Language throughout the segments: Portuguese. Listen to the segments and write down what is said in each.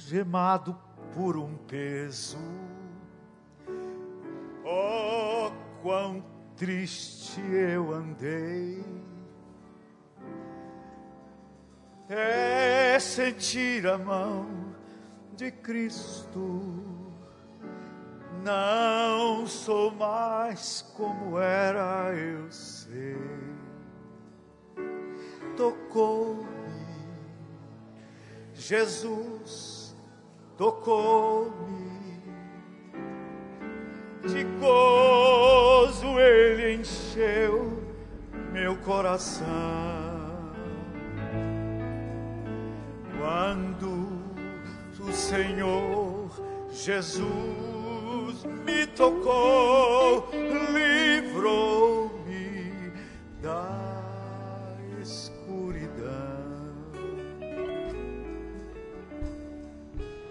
algemado por um peso. Oh, quão triste eu andei. É sentir a mão de Cristo. Não sou mais como era, eu sei. Tocou-me, Jesus tocou-me. De gozo ele encheu meu coração. Quando o Senhor Jesus me tocou, livrou-me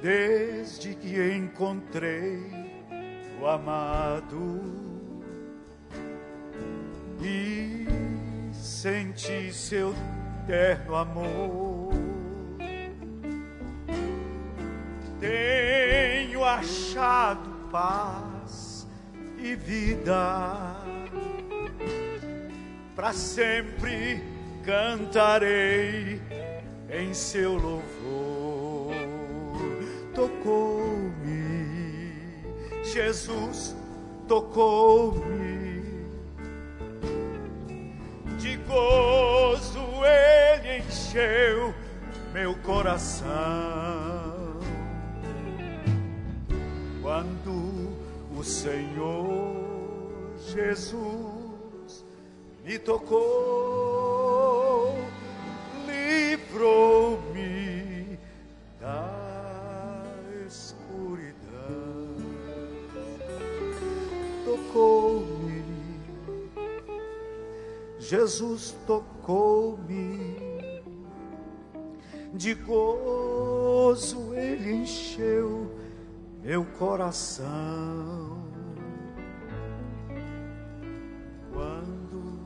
Desde que encontrei o amado e senti seu terno amor. Tenho achado paz e vida. Para sempre cantarei em seu louvor. Jesus tocou-me. De gozo ele encheu meu coração quando o Senhor Jesus me tocou, Jesus tocou-me. De gozo ele encheu meu coração. Quando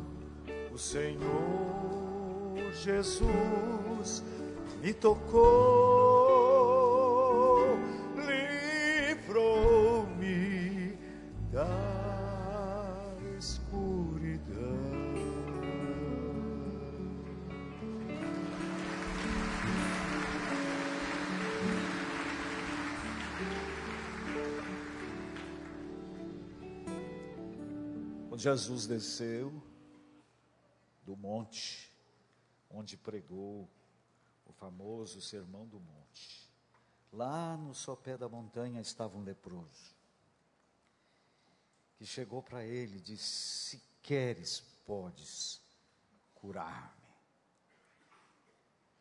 o Senhor Jesus me tocou, Jesus desceu do monte, onde pregou o famoso Sermão do Monte, lá no sopé da montanha estava um leproso, que chegou para ele e disse: Se queres, podes curar-me.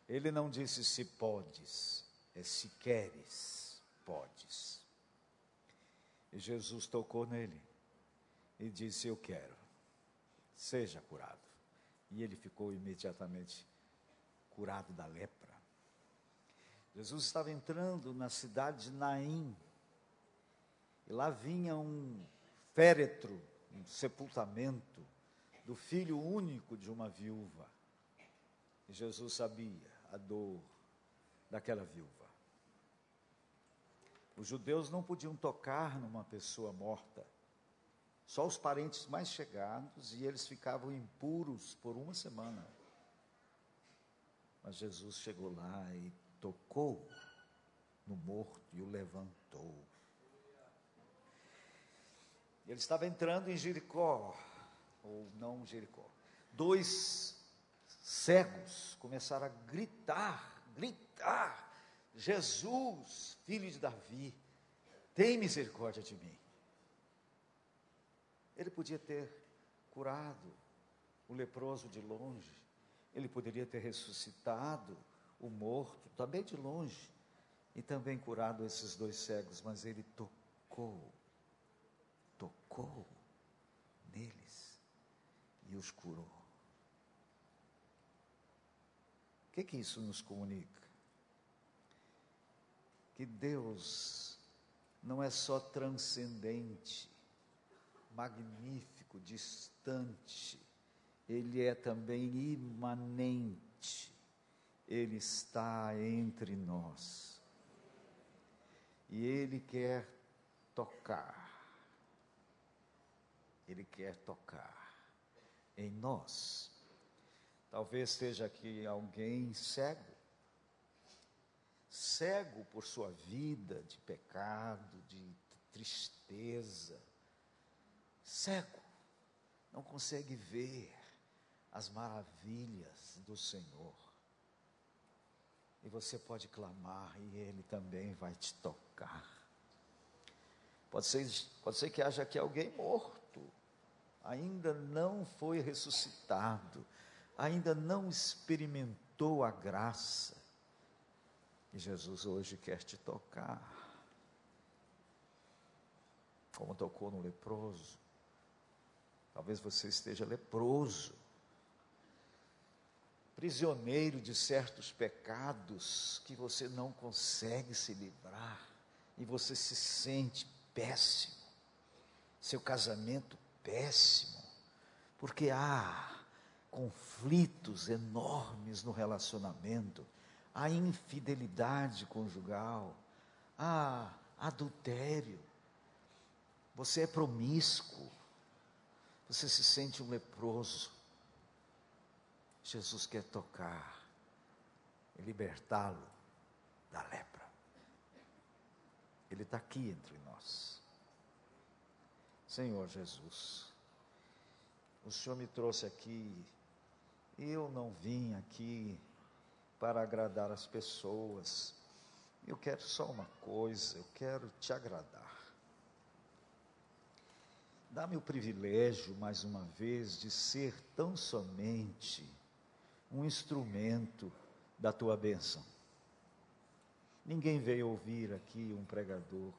Ele não disse se podes, é se queres, podes. E Jesus tocou nele e disse: Eu quero, seja curado. E ele ficou imediatamente curado da lepra. Jesus estava entrando na cidade de Naim, e lá vinha um féretro, um sepultamento do filho único de uma viúva. E Jesus sabia a dor daquela viúva. Os judeus não podiam tocar numa pessoa morta só os parentes mais chegados, e eles ficavam impuros por uma semana. Mas Jesus chegou lá e tocou no morto e o levantou. Ele estava entrando em Jericó, ou não Jericó. Dois cegos começaram a gritar, gritar: Jesus, filho de Davi, tem misericórdia de mim. Ele podia ter curado o leproso de longe, ele poderia ter ressuscitado o morto também de longe, e também curado esses dois cegos, mas ele tocou, tocou neles e os curou. O que, que isso nos comunica? Que Deus não é só transcendente, magnífico, distante, ele é também imanente, Ele está entre nós. E Ele quer tocar. Ele quer tocar em nós. Talvez esteja aqui alguém cego, cego por sua vida de pecado, de tristeza, cego, não consegue ver as maravilhas do Senhor. E você pode clamar e Ele também vai te tocar. Pode ser, pode ser que haja aqui alguém morto, ainda não foi ressuscitado, ainda não experimentou a graça. E Jesus hoje quer te tocar. Como tocou no leproso. Talvez você esteja leproso, prisioneiro de certos pecados que você não consegue se livrar e você se sente péssimo, seu casamento péssimo, porque há conflitos enormes no relacionamento, há infidelidade conjugal, há adultério, você é promíscuo, você se sente um leproso. Jesus quer tocar e libertá-lo da lepra. Ele está aqui entre nós. Senhor Jesus, o Senhor me trouxe aqui, eu não vim aqui para agradar as pessoas, eu quero só uma coisa, eu quero te agradar. Dá-me o privilégio, mais uma vez, de ser tão somente um instrumento da tua bênção. Ninguém veio ouvir aqui um pregador.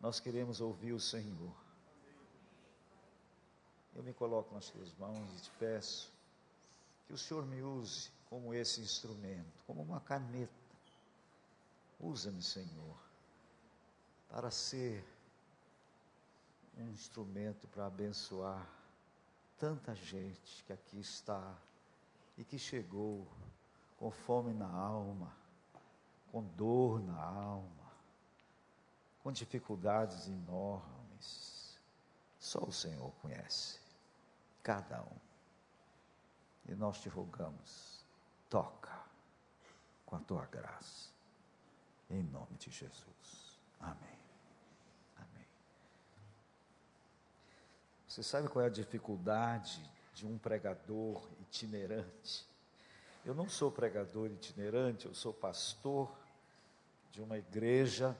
Nós queremos ouvir o Senhor. Eu me coloco nas tuas mãos e te peço que o Senhor me use como esse instrumento, como uma caneta. Usa-me, Senhor, para ser um instrumento para abençoar tanta gente que aqui está e que chegou com fome na alma, com dor na alma, com dificuldades enormes. Só o Senhor conhece cada um. E nós te rogamos, toca com a tua graça, em nome de Jesus. Amém. Você sabe qual é a dificuldade de um pregador itinerante? Eu não sou pregador itinerante, eu sou pastor de uma igreja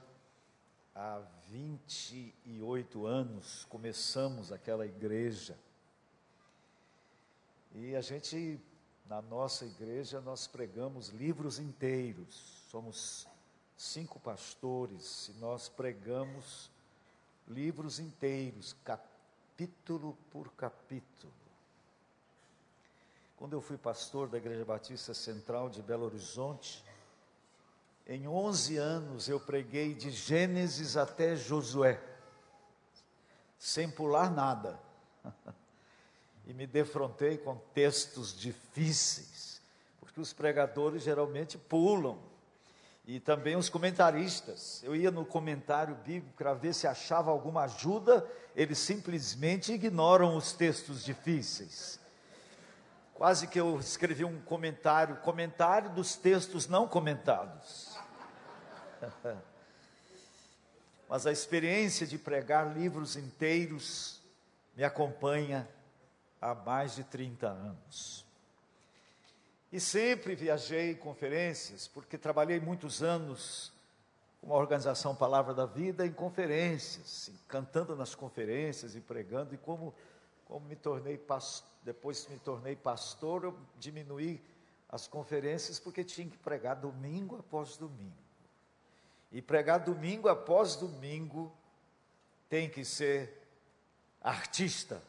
há 28 anos, começamos aquela igreja. E a gente, na nossa igreja, nós pregamos livros inteiros. Somos cinco pastores e nós pregamos livros inteiros, capítulo por capítulo. Quando eu fui pastor da Igreja Batista Central de Belo Horizonte, em 11 anos eu preguei de Gênesis até Josué, sem pular nada. e me defrontei com textos difíceis, porque os pregadores geralmente pulam, e também os comentaristas. Eu ia no comentário bíblico para ver se achava alguma ajuda, eles simplesmente ignoram os textos difíceis. Quase que eu escrevi um comentário, comentário dos textos não comentados. Mas a experiência de pregar livros inteiros me acompanha há mais de 30 anos. E sempre viajei em conferências, porque trabalhei muitos anos com a organização Palavra da Vida em conferências, cantando nas conferências e pregando, e como, como me tornei depois me tornei pastor, eu diminuí as conferências porque tinha que pregar domingo após domingo. E pregar domingo após domingo tem que ser artista.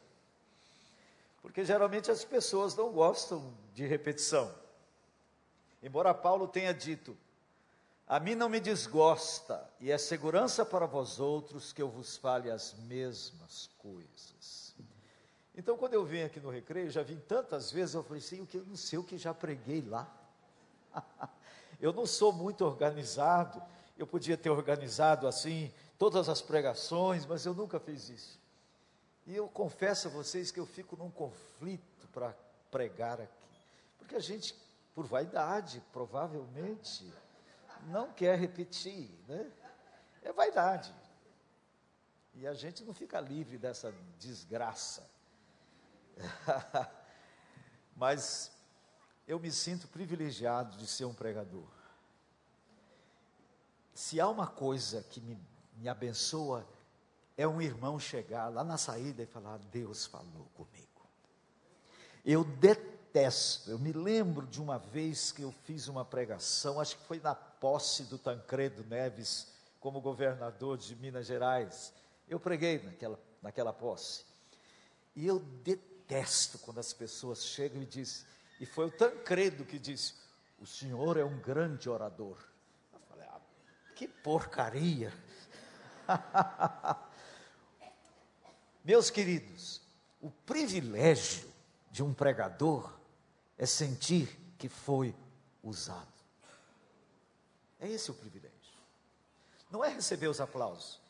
Porque geralmente as pessoas não gostam de repetição. Embora Paulo tenha dito: A mim não me desgosta, e é segurança para vós outros que eu vos fale as mesmas coisas. Então, quando eu vim aqui no recreio, já vim tantas vezes, eu falei assim: eu não sei o que já preguei lá. eu não sou muito organizado, eu podia ter organizado assim todas as pregações, mas eu nunca fiz isso. E eu confesso a vocês que eu fico num conflito para pregar aqui, porque a gente, por vaidade, provavelmente, não quer repetir, né? É vaidade. E a gente não fica livre dessa desgraça. Mas eu me sinto privilegiado de ser um pregador. Se há uma coisa que me, me abençoa, é um irmão chegar lá na saída e falar: Deus falou comigo. Eu detesto, eu me lembro de uma vez que eu fiz uma pregação, acho que foi na posse do Tancredo Neves como governador de Minas Gerais. Eu preguei naquela, naquela posse. E eu detesto quando as pessoas chegam e dizem, e foi o Tancredo que disse: O senhor é um grande orador. Eu falei: ah, Que porcaria. Meus queridos, o privilégio de um pregador é sentir que foi usado. É esse o privilégio. Não é receber os aplausos.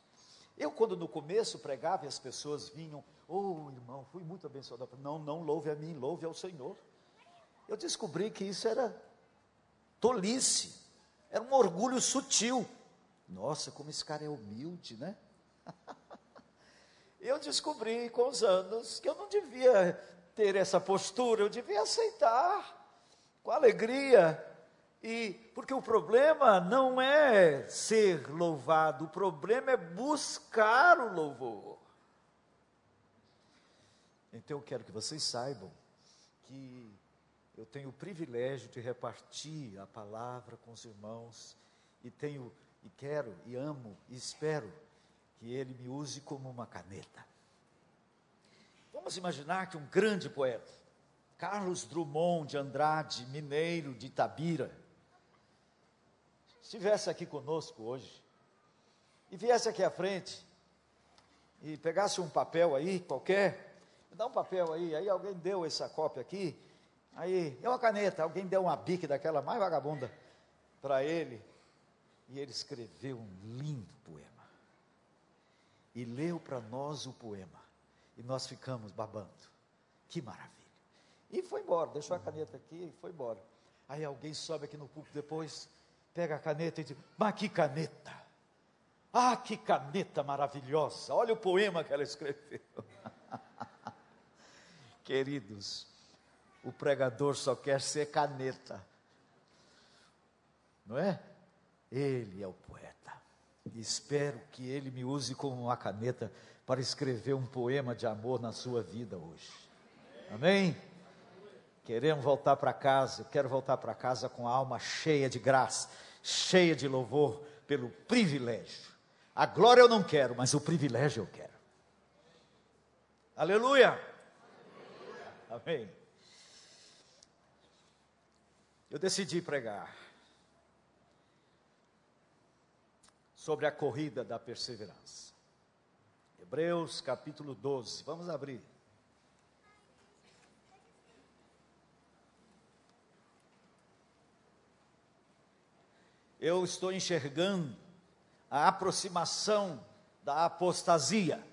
Eu, quando no começo pregava e as pessoas vinham, oh irmão, fui muito abençoado. Não, não louve a mim, louve ao Senhor. Eu descobri que isso era tolice, era um orgulho sutil. Nossa, como esse cara é humilde, né? Eu descobri com os anos que eu não devia ter essa postura, eu devia aceitar com alegria. E porque o problema não é ser louvado, o problema é buscar o louvor. Então eu quero que vocês saibam que eu tenho o privilégio de repartir a palavra com os irmãos e tenho e quero e amo e espero que ele me use como uma caneta. Vamos imaginar que um grande poeta, Carlos Drummond de Andrade, mineiro de Itabira, estivesse aqui conosco hoje e viesse aqui à frente e pegasse um papel aí qualquer, dá um papel aí, aí alguém deu essa cópia aqui, aí é uma caneta, alguém deu uma bique daquela mais vagabunda para ele e ele escreveu um lindo poema e leu para nós o poema. E nós ficamos babando. Que maravilha. E foi embora, deixou a caneta aqui e foi embora. Aí alguém sobe aqui no púlpito depois, pega a caneta e diz: Mas que caneta! Ah, que caneta maravilhosa! Olha o poema que ela escreveu. Queridos, o pregador só quer ser caneta, não é? Ele é o poeta. E espero que Ele me use como uma caneta para escrever um poema de amor na sua vida hoje. Amém? Queremos voltar para casa, quero voltar para casa com a alma cheia de graça, cheia de louvor pelo privilégio. A glória eu não quero, mas o privilégio eu quero. Aleluia! Amém. Eu decidi pregar sobre a corrida da perseverança. Hebreus capítulo 12, vamos abrir. Eu estou enxergando a aproximação da apostasia.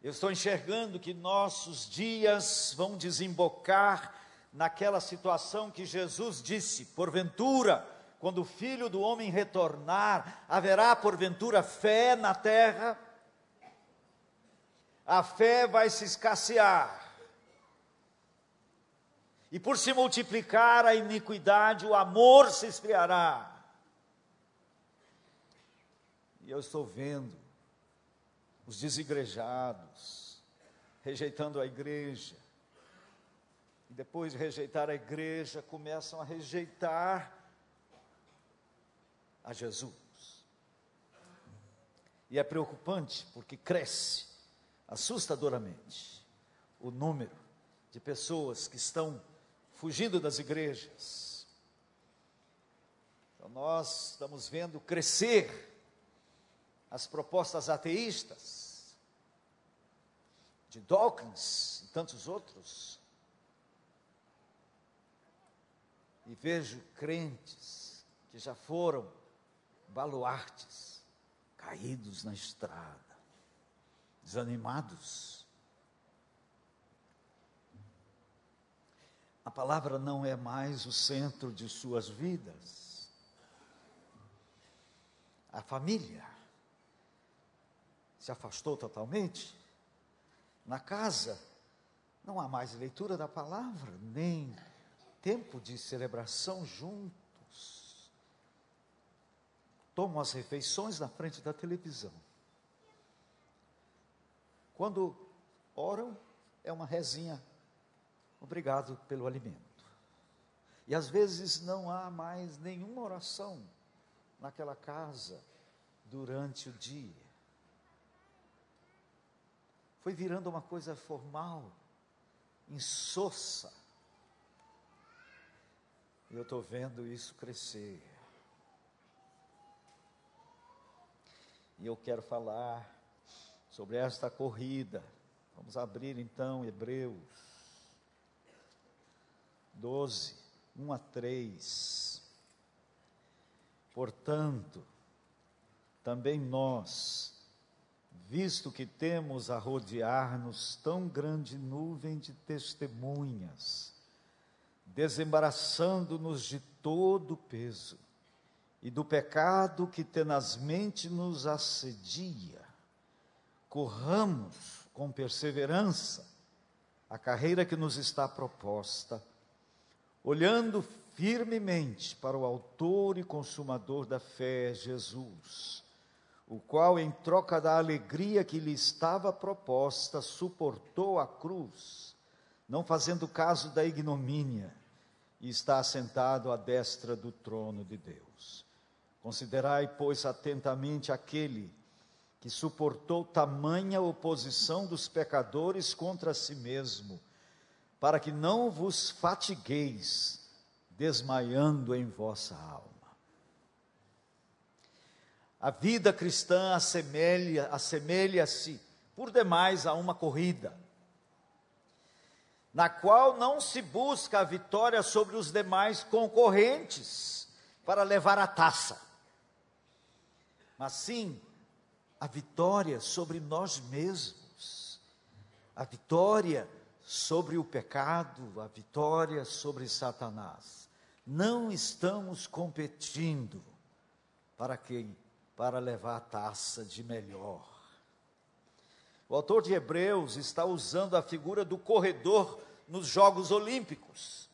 Eu estou enxergando que nossos dias vão desembocar naquela situação que Jesus disse: porventura, quando o filho do homem retornar, haverá porventura fé na terra? A fé vai se escassear. E por se multiplicar a iniquidade, o amor se esfriará. E eu estou vendo os desigrejados rejeitando a igreja. E depois de rejeitar a igreja, começam a rejeitar a Jesus. E é preocupante porque cresce assustadoramente o número de pessoas que estão fugindo das igrejas. Então nós estamos vendo crescer as propostas ateístas de Dawkins e tantos outros. e vejo crentes que já foram baluartes, caídos na estrada, desanimados. A palavra não é mais o centro de suas vidas. A família se afastou totalmente. Na casa, não há mais leitura da palavra, nem tempo de celebração juntos. Tomam as refeições na frente da televisão. Quando oram, é uma rezinha. Obrigado pelo alimento. E às vezes não há mais nenhuma oração naquela casa durante o dia. Foi virando uma coisa formal, insossa. E eu estou vendo isso crescer. E eu quero falar sobre esta corrida. Vamos abrir então Hebreus 12, 1 a 3. Portanto, também nós, visto que temos a rodear-nos tão grande nuvem de testemunhas, desembaraçando-nos de todo o peso e do pecado que tenazmente nos assedia, corramos com perseverança a carreira que nos está proposta, olhando firmemente para o Autor e Consumador da fé, Jesus o qual, em troca da alegria que lhe estava proposta, suportou a cruz, não fazendo caso da ignomínia, e está assentado à destra do trono de Deus. Considerai, pois, atentamente aquele que suportou tamanha oposição dos pecadores contra si mesmo, para que não vos fatigueis, desmaiando em vossa alma. A vida cristã assemelha, assemelha-se por demais a uma corrida, na qual não se busca a vitória sobre os demais concorrentes para levar a taça, mas sim a vitória sobre nós mesmos, a vitória sobre o pecado, a vitória sobre Satanás. Não estamos competindo para quem para levar a taça de melhor. O autor de Hebreus está usando a figura do corredor nos Jogos Olímpicos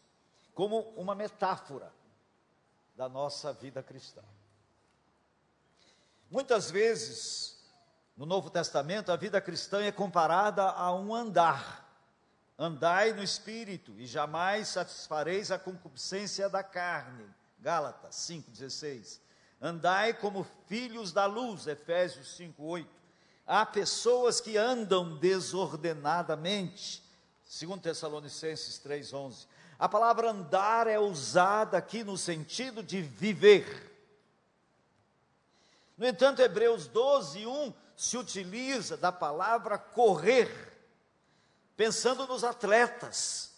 como uma metáfora da nossa vida cristã. Muitas vezes, no Novo Testamento, a vida cristã é comparada a um andar. Andai no espírito e jamais satisfareis a concupiscência da carne. Gálatas 5,16 Andai como filhos da luz, Efésios 5:8. Há pessoas que andam desordenadamente, segundo Tessalonicenses 3:11. A palavra andar é usada aqui no sentido de viver. No entanto, Hebreus 12, 1 se utiliza da palavra correr, pensando nos atletas,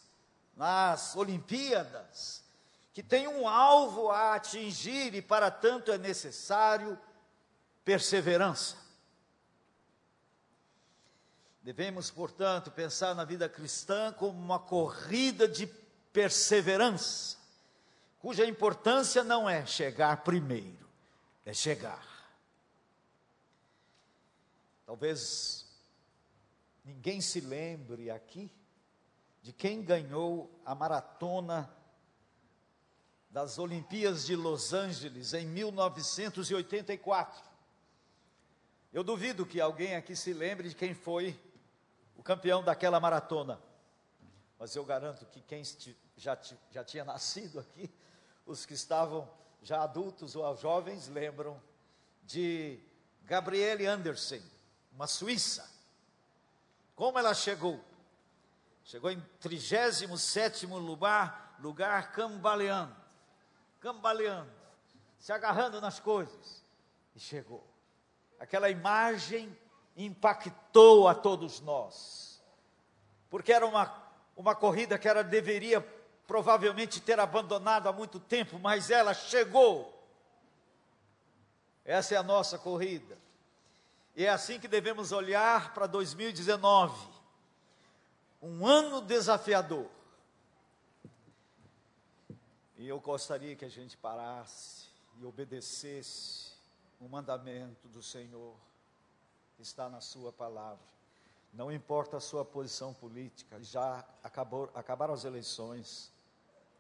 nas Olimpíadas, que tem um alvo a atingir e para tanto é necessário perseverança. Devemos, portanto, pensar na vida cristã como uma corrida de perseverança, cuja importância não é chegar primeiro, é chegar. Talvez ninguém se lembre aqui de quem ganhou a maratona das Olimpíadas de Los Angeles em 1984. Eu duvido que alguém aqui se lembre de quem foi o campeão daquela maratona. Mas eu garanto que quem já, já tinha nascido aqui, os que estavam já adultos ou jovens, lembram de Gabriele Andersen, uma suíça. Como ela chegou? Chegou em 37 lugar, lugar cambaleando cambaleando, se agarrando nas coisas. E chegou. Aquela imagem impactou a todos nós, porque era uma, uma corrida que era, deveria provavelmente ter abandonado há muito tempo, mas ela chegou. Essa é a nossa corrida. E é assim que devemos olhar para 2019. Um ano desafiador. E eu gostaria que a gente parasse e obedecesse o mandamento do Senhor que está na Sua palavra. Não importa a sua posição política, já acabou, acabaram as eleições,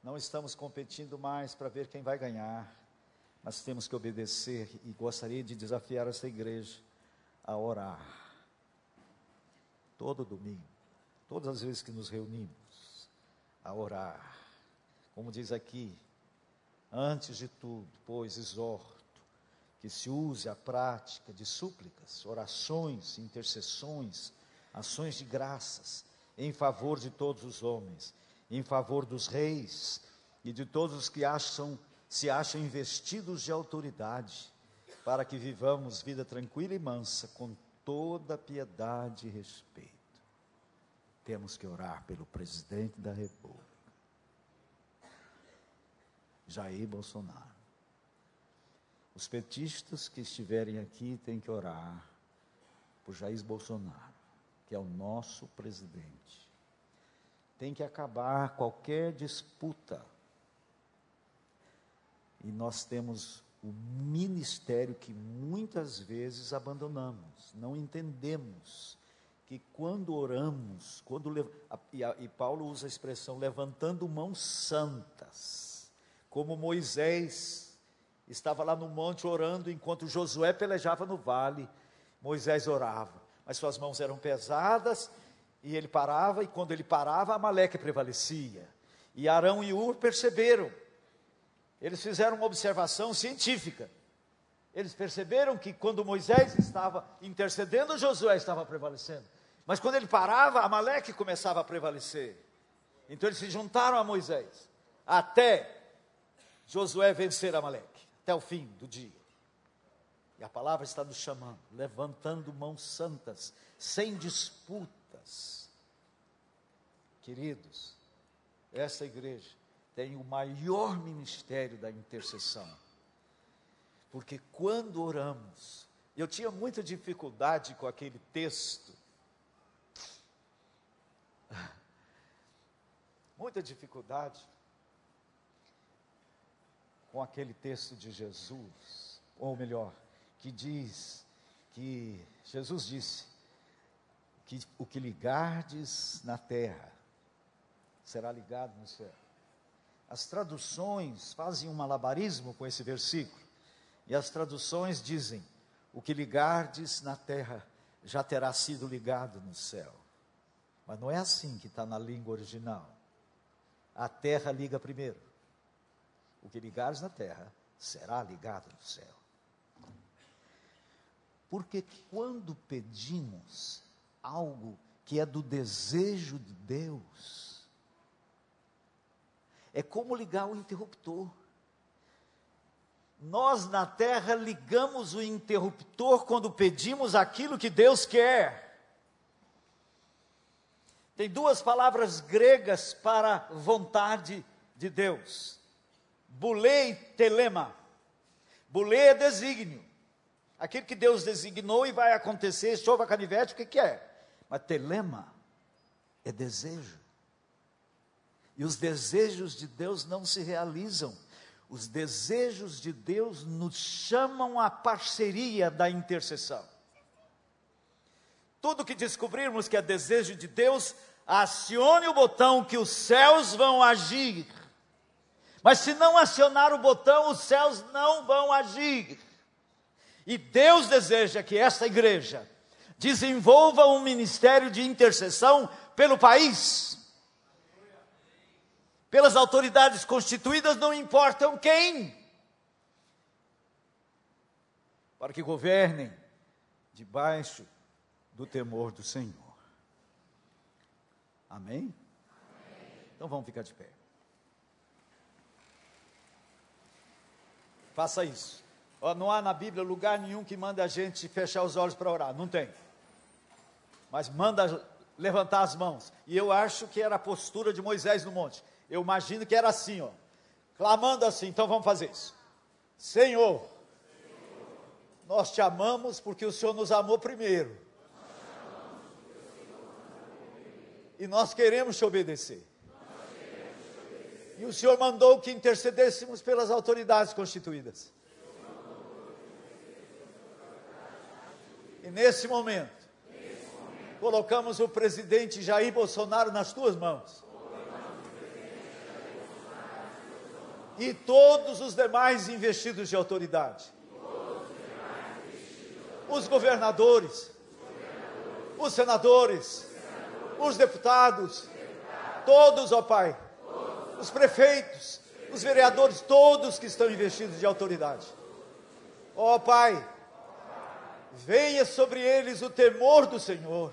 não estamos competindo mais para ver quem vai ganhar, mas temos que obedecer e gostaria de desafiar essa igreja a orar. Todo domingo, todas as vezes que nos reunimos, a orar. Como diz aqui, antes de tudo, pois exorto que se use a prática de súplicas, orações, intercessões, ações de graças em favor de todos os homens, em favor dos reis e de todos os que acham, se acham investidos de autoridade, para que vivamos vida tranquila e mansa, com toda piedade e respeito. Temos que orar pelo presidente da República, Jair Bolsonaro. Os petistas que estiverem aqui têm que orar por Jair Bolsonaro, que é o nosso presidente. Tem que acabar qualquer disputa. E nós temos o ministério que muitas vezes abandonamos, não entendemos que quando oramos, quando e, e Paulo usa a expressão levantando mãos santas, como Moisés estava lá no monte orando enquanto Josué pelejava no vale, Moisés orava, mas suas mãos eram pesadas e ele parava e quando ele parava Amaleque prevalecia. E Arão e Ur perceberam eles fizeram uma observação científica. Eles perceberam que quando Moisés estava intercedendo, Josué estava prevalecendo. Mas quando ele parava, Amaleque começava a prevalecer. Então eles se juntaram a Moisés, até Josué vencer Amaleque, até o fim do dia. E a palavra está nos chamando, levantando mãos santas, sem disputas. Queridos, essa igreja tem o maior ministério da intercessão. Porque quando oramos, eu tinha muita dificuldade com aquele texto. Muita dificuldade com aquele texto de Jesus, ou melhor, que diz que Jesus disse que o que ligardes na terra será ligado no céu. As traduções fazem um malabarismo com esse versículo. E as traduções dizem: O que ligardes na terra já terá sido ligado no céu. Mas não é assim que está na língua original. A terra liga primeiro. O que ligares na terra será ligado no céu. Porque quando pedimos algo que é do desejo de Deus, é como ligar o interruptor. Nós na terra ligamos o interruptor quando pedimos aquilo que Deus quer. Tem duas palavras gregas para vontade de Deus: bulê e telema. Bulê é desígnio. Aquilo que Deus designou e vai acontecer, chova canivete, o que, que é? Mas telema é desejo. E os desejos de Deus não se realizam. Os desejos de Deus nos chamam à parceria da intercessão. Tudo que descobrirmos que é desejo de Deus, acione o botão que os céus vão agir. Mas se não acionar o botão, os céus não vão agir. E Deus deseja que esta igreja desenvolva um ministério de intercessão pelo país pelas autoridades constituídas, não importam quem, para que governem debaixo do temor do Senhor. Amém? Amém? Então vamos ficar de pé. Faça isso. Não há na Bíblia lugar nenhum que manda a gente fechar os olhos para orar. Não tem. Mas manda levantar as mãos. E eu acho que era a postura de Moisés no monte. Eu imagino que era assim, ó, clamando assim. Então vamos fazer isso. Senhor, nós te amamos porque o Senhor nos amou primeiro. E nós queremos te obedecer. E o Senhor mandou que intercedêssemos pelas autoridades constituídas. E nesse momento, colocamos o presidente Jair Bolsonaro nas tuas mãos. E todos os demais investidos de autoridade. Os governadores, os senadores, os deputados, todos, ó Pai, os prefeitos, os vereadores, todos que estão investidos de autoridade. Ó Pai, venha sobre eles o temor do Senhor,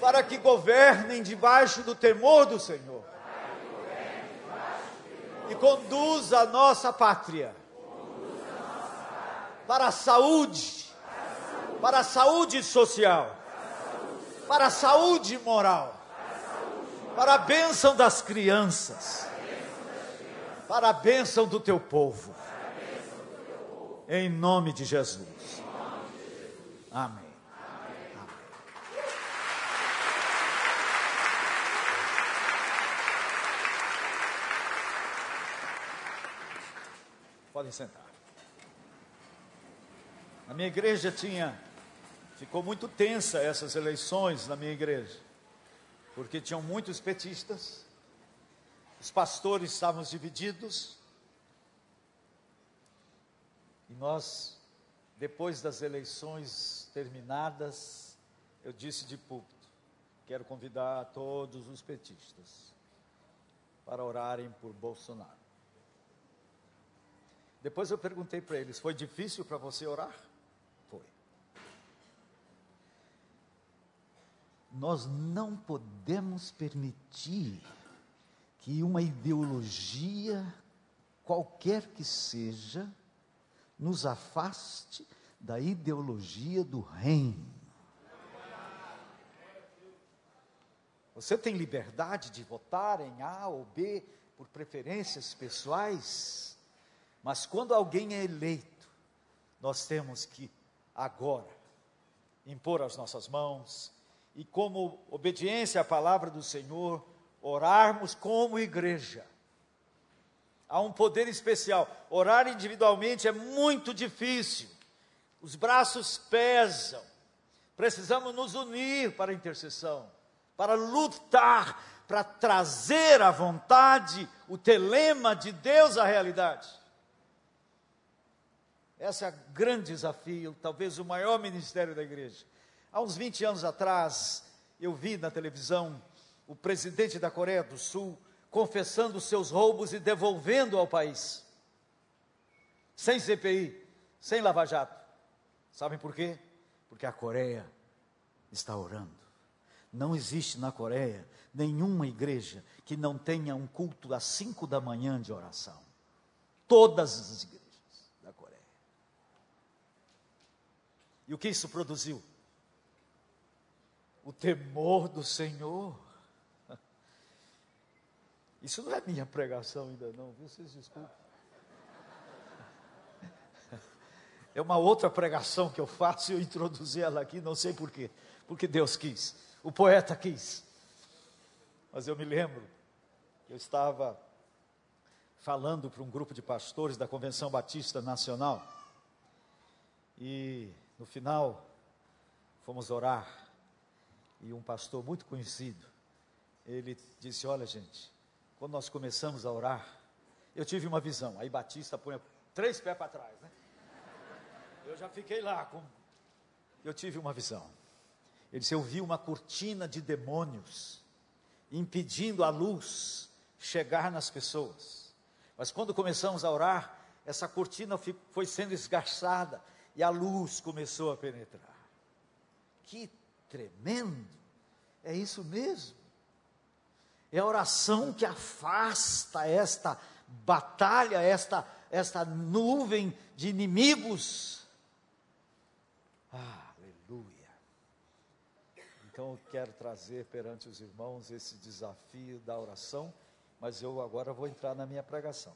para que governem debaixo do temor do Senhor e conduza a nossa pátria para a saúde, para a saúde social, para a saúde moral, para a bênção das crianças, para a bênção do teu povo. Em nome de Jesus. Amém. Podem sentar. A minha igreja tinha, ficou muito tensa essas eleições na minha igreja, porque tinham muitos petistas, os pastores estavam divididos, e nós, depois das eleições terminadas, eu disse de púlpito: quero convidar todos os petistas para orarem por Bolsonaro. Depois eu perguntei para eles: foi difícil para você orar? Foi. Nós não podemos permitir que uma ideologia, qualquer que seja, nos afaste da ideologia do reino. Você tem liberdade de votar em A ou B por preferências pessoais? Mas quando alguém é eleito, nós temos que agora impor as nossas mãos e, como obediência à palavra do Senhor, orarmos como igreja. Há um poder especial. Orar individualmente é muito difícil. Os braços pesam. Precisamos nos unir para a intercessão, para lutar, para trazer a vontade, o telema de Deus à realidade. Esse é o grande desafio, talvez o maior ministério da igreja. Há uns 20 anos atrás, eu vi na televisão o presidente da Coreia do Sul confessando seus roubos e devolvendo ao país. Sem CPI, sem Lava-Jato. Sabem por quê? Porque a Coreia está orando. Não existe na Coreia nenhuma igreja que não tenha um culto às cinco da manhã de oração. Todas as igrejas. E o que isso produziu? O temor do Senhor. Isso não é minha pregação ainda não, vocês desculpem. É uma outra pregação que eu faço e eu introduzi ela aqui, não sei porquê. Porque Deus quis, o poeta quis. Mas eu me lembro, eu estava falando para um grupo de pastores da Convenção Batista Nacional. E no final, fomos orar e um pastor muito conhecido, ele disse: Olha, gente, quando nós começamos a orar, eu tive uma visão. Aí Batista põe três pés para trás, né? Eu já fiquei lá com. Eu tive uma visão. Ele disse: Eu vi uma cortina de demônios impedindo a luz chegar nas pessoas. Mas quando começamos a orar, essa cortina foi sendo esgarçada e a luz começou a penetrar. Que tremendo! É isso mesmo. É a oração que afasta esta batalha, esta, esta nuvem de inimigos. Ah, aleluia. Então eu quero trazer perante os irmãos esse desafio da oração, mas eu agora vou entrar na minha pregação.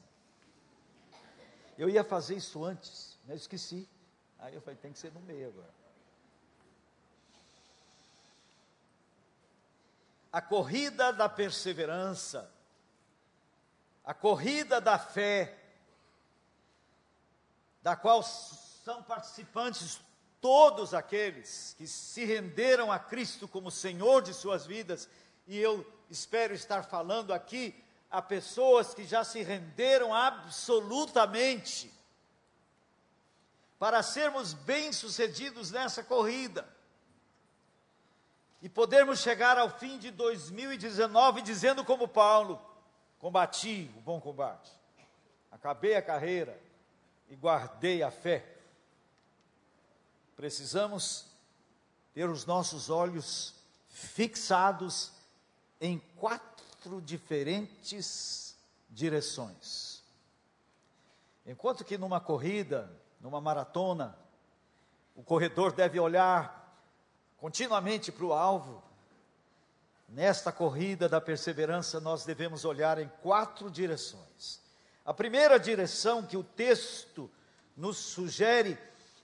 Eu ia fazer isso antes, mas esqueci. Aí eu falei, tem que ser no meio agora. A corrida da perseverança, a corrida da fé, da qual são participantes todos aqueles que se renderam a Cristo como Senhor de suas vidas, e eu espero estar falando aqui a pessoas que já se renderam absolutamente para sermos bem-sucedidos nessa corrida e podermos chegar ao fim de 2019 dizendo como Paulo: combati o bom combate, acabei a carreira e guardei a fé. Precisamos ter os nossos olhos fixados em quatro diferentes direções. Enquanto que numa corrida, numa maratona, o corredor deve olhar continuamente para o alvo, nesta corrida da perseverança nós devemos olhar em quatro direções. A primeira direção que o texto nos sugere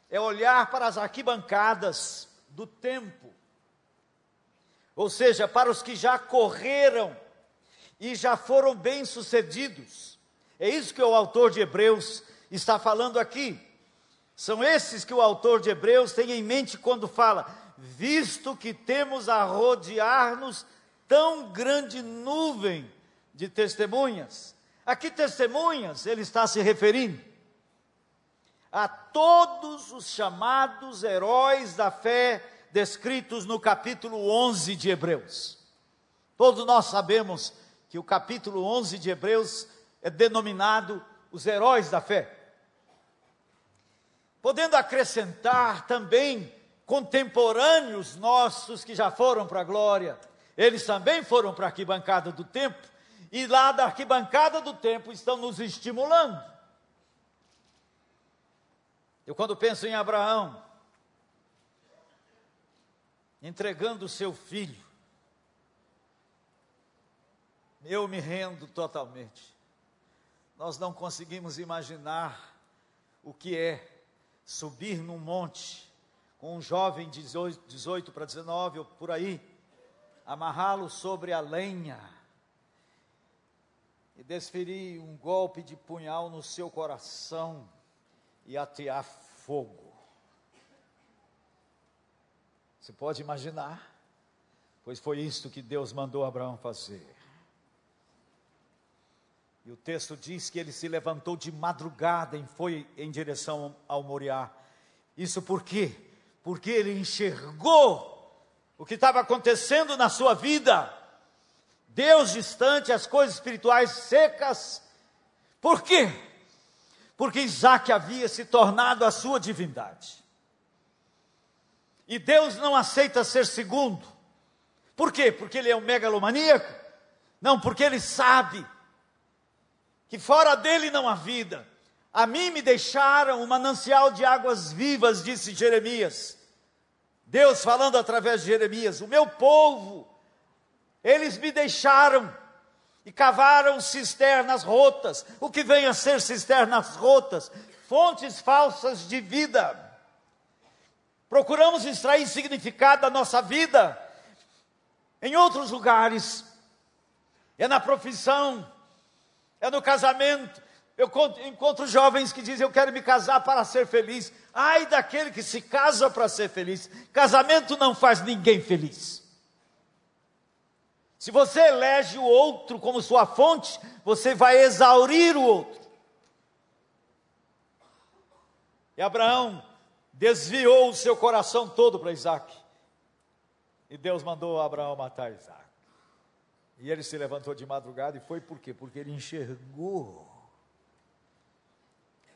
é olhar para as arquibancadas do tempo, ou seja, para os que já correram e já foram bem-sucedidos. É isso que o autor de Hebreus está falando aqui. São esses que o autor de Hebreus tem em mente quando fala: visto que temos a rodear-nos tão grande nuvem de testemunhas. A que testemunhas ele está se referindo? a todos os chamados heróis da fé descritos no capítulo 11 de Hebreus. Todos nós sabemos que o capítulo 11 de Hebreus é denominado os heróis da fé. Podendo acrescentar também contemporâneos nossos que já foram para a glória, eles também foram para a arquibancada do tempo, e lá da arquibancada do tempo estão nos estimulando eu, quando penso em Abraão, entregando o seu filho, eu me rendo totalmente. Nós não conseguimos imaginar o que é subir num monte com um jovem de 18, 18 para 19 ou por aí, amarrá-lo sobre a lenha e desferir um golpe de punhal no seu coração e atear fogo. Você pode imaginar? Pois foi isto que Deus mandou Abraão fazer. E o texto diz que ele se levantou de madrugada e foi em direção ao Moriá. Isso por quê? Porque ele enxergou o que estava acontecendo na sua vida. Deus distante, as coisas espirituais secas. Por quê? porque Isaac havia se tornado a sua divindade. E Deus não aceita ser segundo. Por quê? Porque ele é um megalomaníaco? Não, porque ele sabe que fora dele não há vida. A mim me deixaram um manancial de águas vivas, disse Jeremias. Deus falando através de Jeremias: O meu povo, eles me deixaram e cavaram cisternas rotas. O que vem a ser cisternas rotas? Fontes falsas de vida. Procuramos extrair significado da nossa vida em outros lugares. É na profissão, é no casamento. Eu encontro jovens que dizem: Eu quero me casar para ser feliz. Ai daquele que se casa para ser feliz. Casamento não faz ninguém feliz. Se você elege o outro como sua fonte, você vai exaurir o outro. E Abraão desviou o seu coração todo para Isaac. E Deus mandou Abraão matar Isaac. E ele se levantou de madrugada e foi por quê? Porque ele enxergou.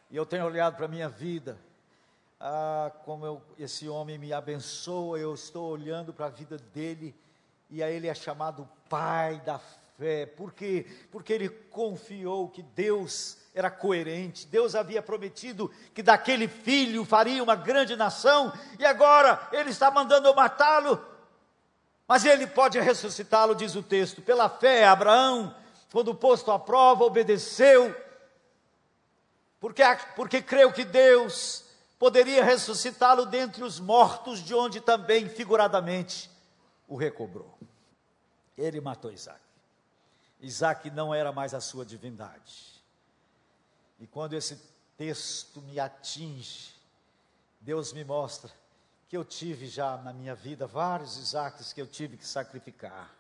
E eu tenho olhado para a minha vida. Ah, como eu, esse homem me abençoa, eu estou olhando para a vida dele e a ele é chamado pai da fé. Por quê? Porque ele confiou que Deus era coerente. Deus havia prometido que daquele filho faria uma grande nação, e agora ele está mandando matá-lo. Mas ele pode ressuscitá-lo, diz o texto. Pela fé, Abraão, quando posto à prova, obedeceu, porque, porque creu que Deus poderia ressuscitá-lo dentre os mortos, de onde também, figuradamente, o recobrou. Ele matou Isaac. Isaac não era mais a sua divindade. E quando esse texto me atinge, Deus me mostra que eu tive já na minha vida vários Isaques que eu tive que sacrificar.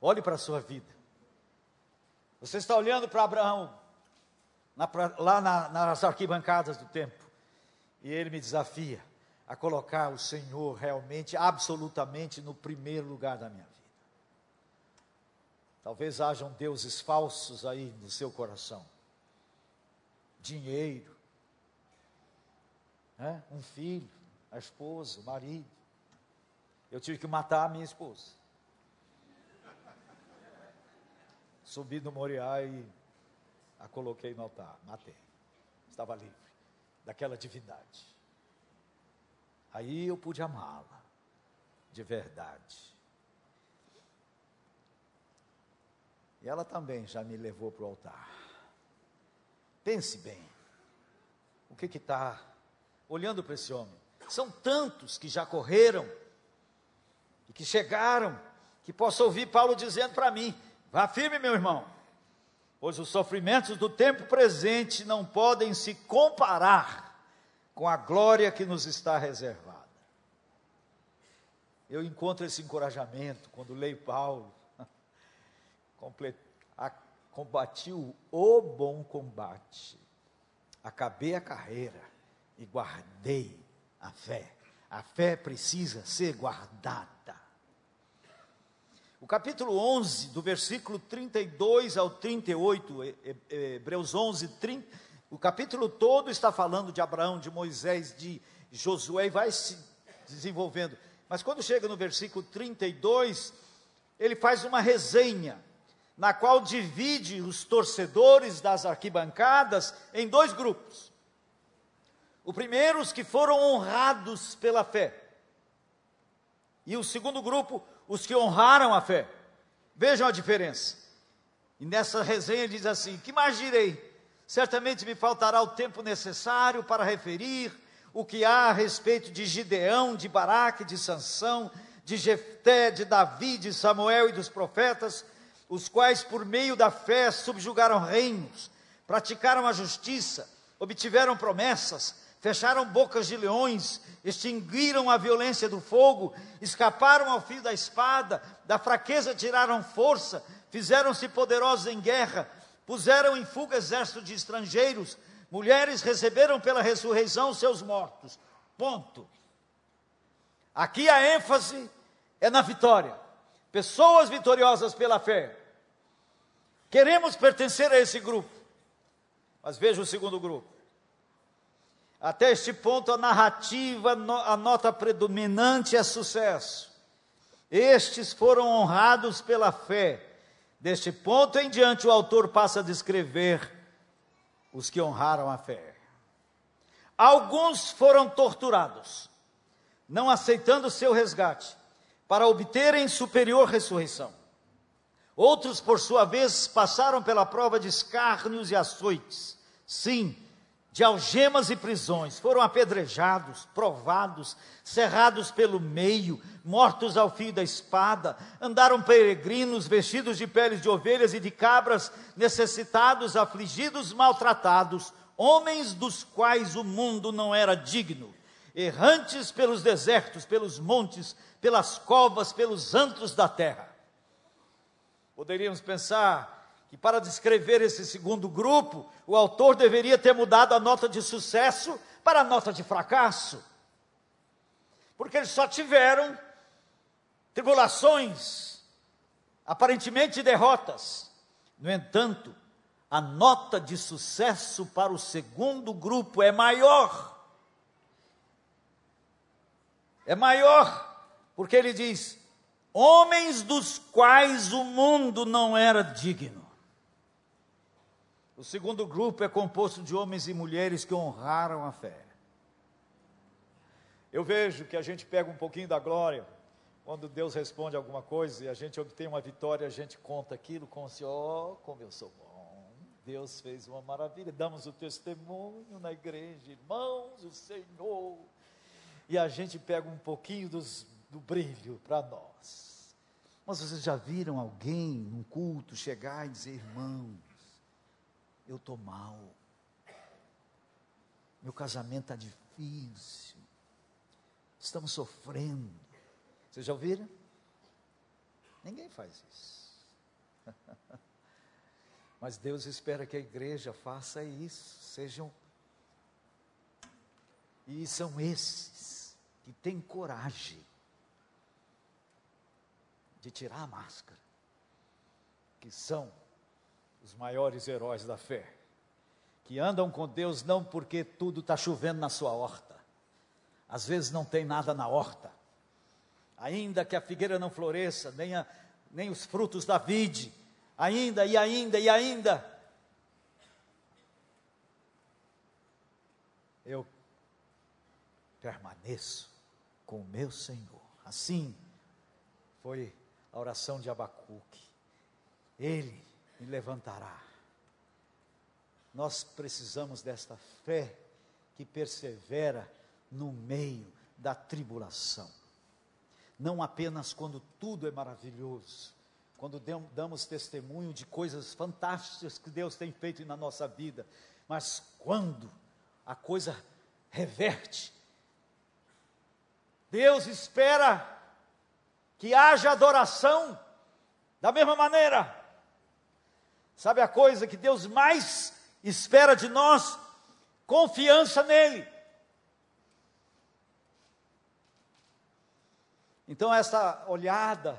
Olhe para a sua vida. Você está olhando para Abraão, na, lá na, nas arquibancadas do tempo, e ele me desafia a colocar o Senhor realmente, absolutamente no primeiro lugar da minha vida. Talvez hajam deuses falsos aí no seu coração. Dinheiro, né? um filho, a esposa, o marido. Eu tive que matar a minha esposa. Subi no Moriá e a coloquei no altar, matei. Estava livre daquela divindade. Aí eu pude amá-la, de verdade. E ela também já me levou para o altar. Pense bem, o que está olhando para esse homem? São tantos que já correram e que chegaram, que posso ouvir Paulo dizendo para mim: vá firme, meu irmão, pois os sofrimentos do tempo presente não podem se comparar com a glória que nos está reservada. Eu encontro esse encorajamento quando leio Paulo combati o, o bom combate, acabei a carreira e guardei a fé. A fé precisa ser guardada. O capítulo 11, do versículo 32 ao 38, Hebreus 11, 30, o capítulo todo está falando de Abraão, de Moisés, de Josué, e vai se desenvolvendo. Mas quando chega no versículo 32, ele faz uma resenha na qual divide os torcedores das arquibancadas em dois grupos. O primeiro, os que foram honrados pela fé. E o segundo grupo, os que honraram a fé. Vejam a diferença. E nessa resenha diz assim: Que mais direi? Certamente me faltará o tempo necessário para referir o que há a respeito de Gideão, de Baraque, de Sansão, de Jefté, de Davi, de Samuel e dos profetas os quais, por meio da fé, subjugaram reinos, praticaram a justiça, obtiveram promessas, fecharam bocas de leões, extinguiram a violência do fogo, escaparam ao fio da espada, da fraqueza tiraram força, fizeram-se poderosos em guerra, puseram em fuga exército de estrangeiros, mulheres receberam pela ressurreição seus mortos. Ponto. Aqui a ênfase é na vitória. Pessoas vitoriosas pela fé Queremos pertencer a esse grupo. Mas veja o segundo grupo. Até este ponto, a narrativa, a nota predominante é sucesso. Estes foram honrados pela fé. Deste ponto em diante, o autor passa a descrever os que honraram a fé. Alguns foram torturados, não aceitando seu resgate, para obterem superior ressurreição. Outros, por sua vez, passaram pela prova de escárnios e açoites. Sim, de algemas e prisões, foram apedrejados, provados, cerrados pelo meio, mortos ao fio da espada, andaram peregrinos, vestidos de peles de ovelhas e de cabras, necessitados, afligidos, maltratados, homens dos quais o mundo não era digno, errantes pelos desertos, pelos montes, pelas covas, pelos antros da terra. Poderíamos pensar que para descrever esse segundo grupo, o autor deveria ter mudado a nota de sucesso para a nota de fracasso. Porque eles só tiveram tribulações, aparentemente derrotas. No entanto, a nota de sucesso para o segundo grupo é maior. É maior, porque ele diz: homens dos quais o mundo não era digno. O segundo grupo é composto de homens e mulheres que honraram a fé. Eu vejo que a gente pega um pouquinho da glória Quando Deus responde alguma coisa e a gente obtém uma vitória, a gente conta aquilo como se, ó, oh, como eu sou bom. Deus fez uma maravilha. Damos o testemunho na igreja, irmãos, o Senhor. E a gente pega um pouquinho dos, do brilho para nós. Mas vocês já viram alguém num culto chegar e dizer, irmãos, eu estou mal. Meu casamento está difícil. Estamos sofrendo. Vocês já ouviram? Ninguém faz isso. Mas Deus espera que a igreja faça isso. Sejam. E são esses que têm coragem de tirar a máscara, que são os maiores heróis da fé, que andam com Deus não porque tudo está chovendo na sua horta, às vezes não tem nada na horta, ainda que a figueira não floresça, nem, a, nem os frutos da vide, ainda e ainda e ainda. Eu permaneço com o meu Senhor. Assim foi a oração de Abacuque. Ele me levantará. Nós precisamos desta fé que persevera no meio da tribulação não apenas quando tudo é maravilhoso, quando damos testemunho de coisas fantásticas que Deus tem feito na nossa vida, mas quando a coisa reverte. Deus espera que haja adoração da mesma maneira. Sabe a coisa que Deus mais espera de nós? Confiança nele. Então, essa olhada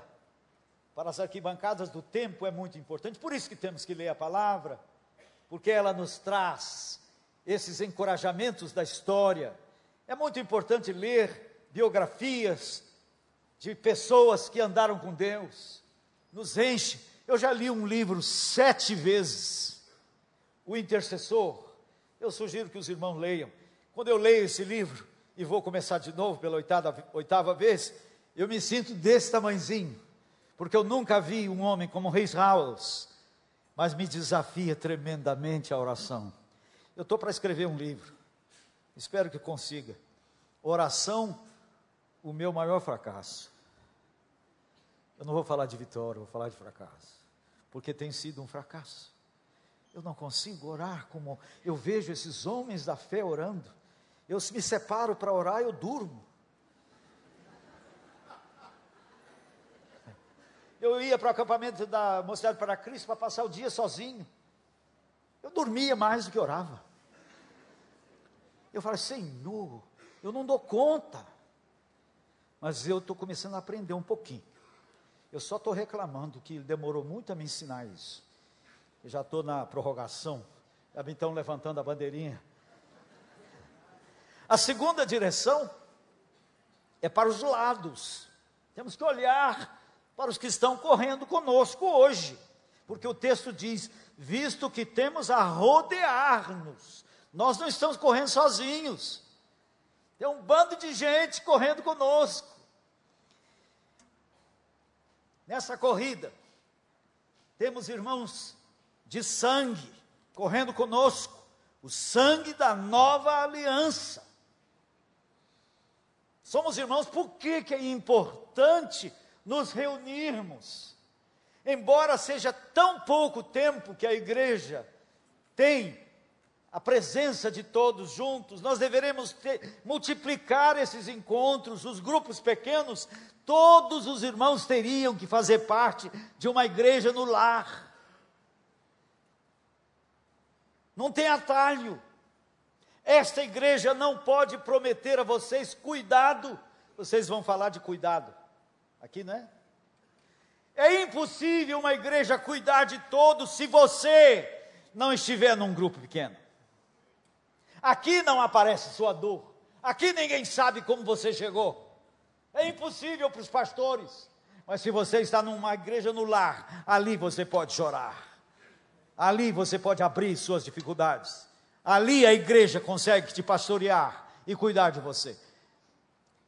para as arquibancadas do tempo é muito importante, por isso que temos que ler a palavra, porque ela nos traz esses encorajamentos da história. É muito importante ler biografias de pessoas que andaram com Deus, nos enche. Eu já li um livro sete vezes, O Intercessor. Eu sugiro que os irmãos leiam. Quando eu leio esse livro, e vou começar de novo pela oitava, oitava vez, eu me sinto desse tamanhozinho, porque eu nunca vi um homem como o Reis Howells, mas me desafia tremendamente a oração. Eu estou para escrever um livro, espero que consiga. Oração, o meu maior fracasso. Eu não vou falar de vitória, vou falar de fracasso, porque tem sido um fracasso. Eu não consigo orar como eu vejo esses homens da fé orando. Eu me separo para orar, eu durmo. Eu ia para o acampamento da Mocidade para Cristo para passar o dia sozinho. Eu dormia mais do que orava. Eu falei, Senhor, eu não dou conta. Mas eu estou começando a aprender um pouquinho. Eu só estou reclamando que demorou muito a me ensinar isso. Eu já estou na prorrogação. Já estão levantando a bandeirinha. A segunda direção é para os lados. Temos que olhar para os que estão correndo conosco hoje. Porque o texto diz: visto que temos a rodear-nos, nós não estamos correndo sozinhos. Tem um bando de gente correndo conosco. Nessa corrida, temos irmãos de sangue correndo conosco, o sangue da nova aliança. Somos irmãos, por que, que é importante nos reunirmos. Embora seja tão pouco tempo que a igreja tem a presença de todos juntos, nós deveremos ter, multiplicar esses encontros, os grupos pequenos, todos os irmãos teriam que fazer parte de uma igreja no lar. Não tem atalho. Esta igreja não pode prometer a vocês cuidado. Vocês vão falar de cuidado. Aqui, não é? É impossível uma igreja cuidar de todos se você não estiver num grupo pequeno. Aqui não aparece sua dor. Aqui ninguém sabe como você chegou. É impossível para os pastores. Mas se você está numa igreja no lar, ali você pode chorar. Ali você pode abrir suas dificuldades. Ali a igreja consegue te pastorear e cuidar de você.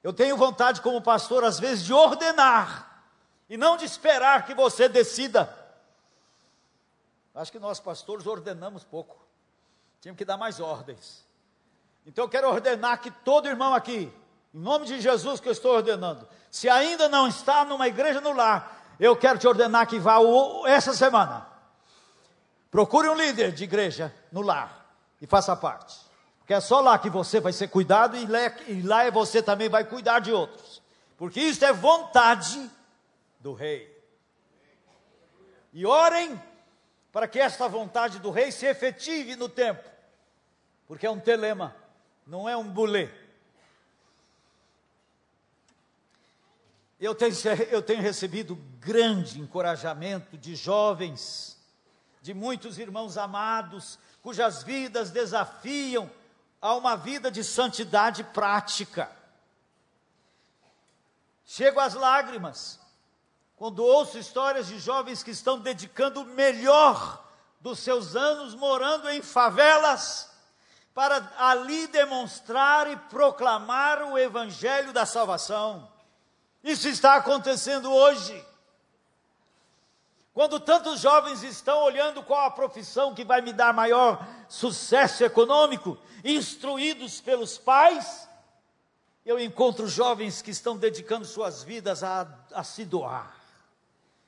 Eu tenho vontade, como pastor, às vezes, de ordenar e não de esperar que você decida. Acho que nós, pastores, ordenamos pouco. Tínhamos que dar mais ordens. Então eu quero ordenar que todo irmão aqui, em nome de Jesus que eu estou ordenando, se ainda não está numa igreja no lar, eu quero te ordenar que vá essa semana. Procure um líder de igreja no lar e faça parte. Porque é só lá que você vai ser cuidado e lá, e lá você também vai cuidar de outros. Porque isso é vontade do rei. E orem para que esta vontade do rei se efetive no tempo. Porque é um telema, não é um bulê. Eu tenho, eu tenho recebido grande encorajamento de jovens, de muitos irmãos amados, cujas vidas desafiam a uma vida de santidade prática. Chego às lágrimas quando ouço histórias de jovens que estão dedicando o melhor dos seus anos morando em favelas para ali demonstrar e proclamar o evangelho da salvação. Isso está acontecendo hoje. Quando tantos jovens estão olhando qual a profissão que vai me dar maior sucesso econômico, instruídos pelos pais, eu encontro jovens que estão dedicando suas vidas a, a se doar.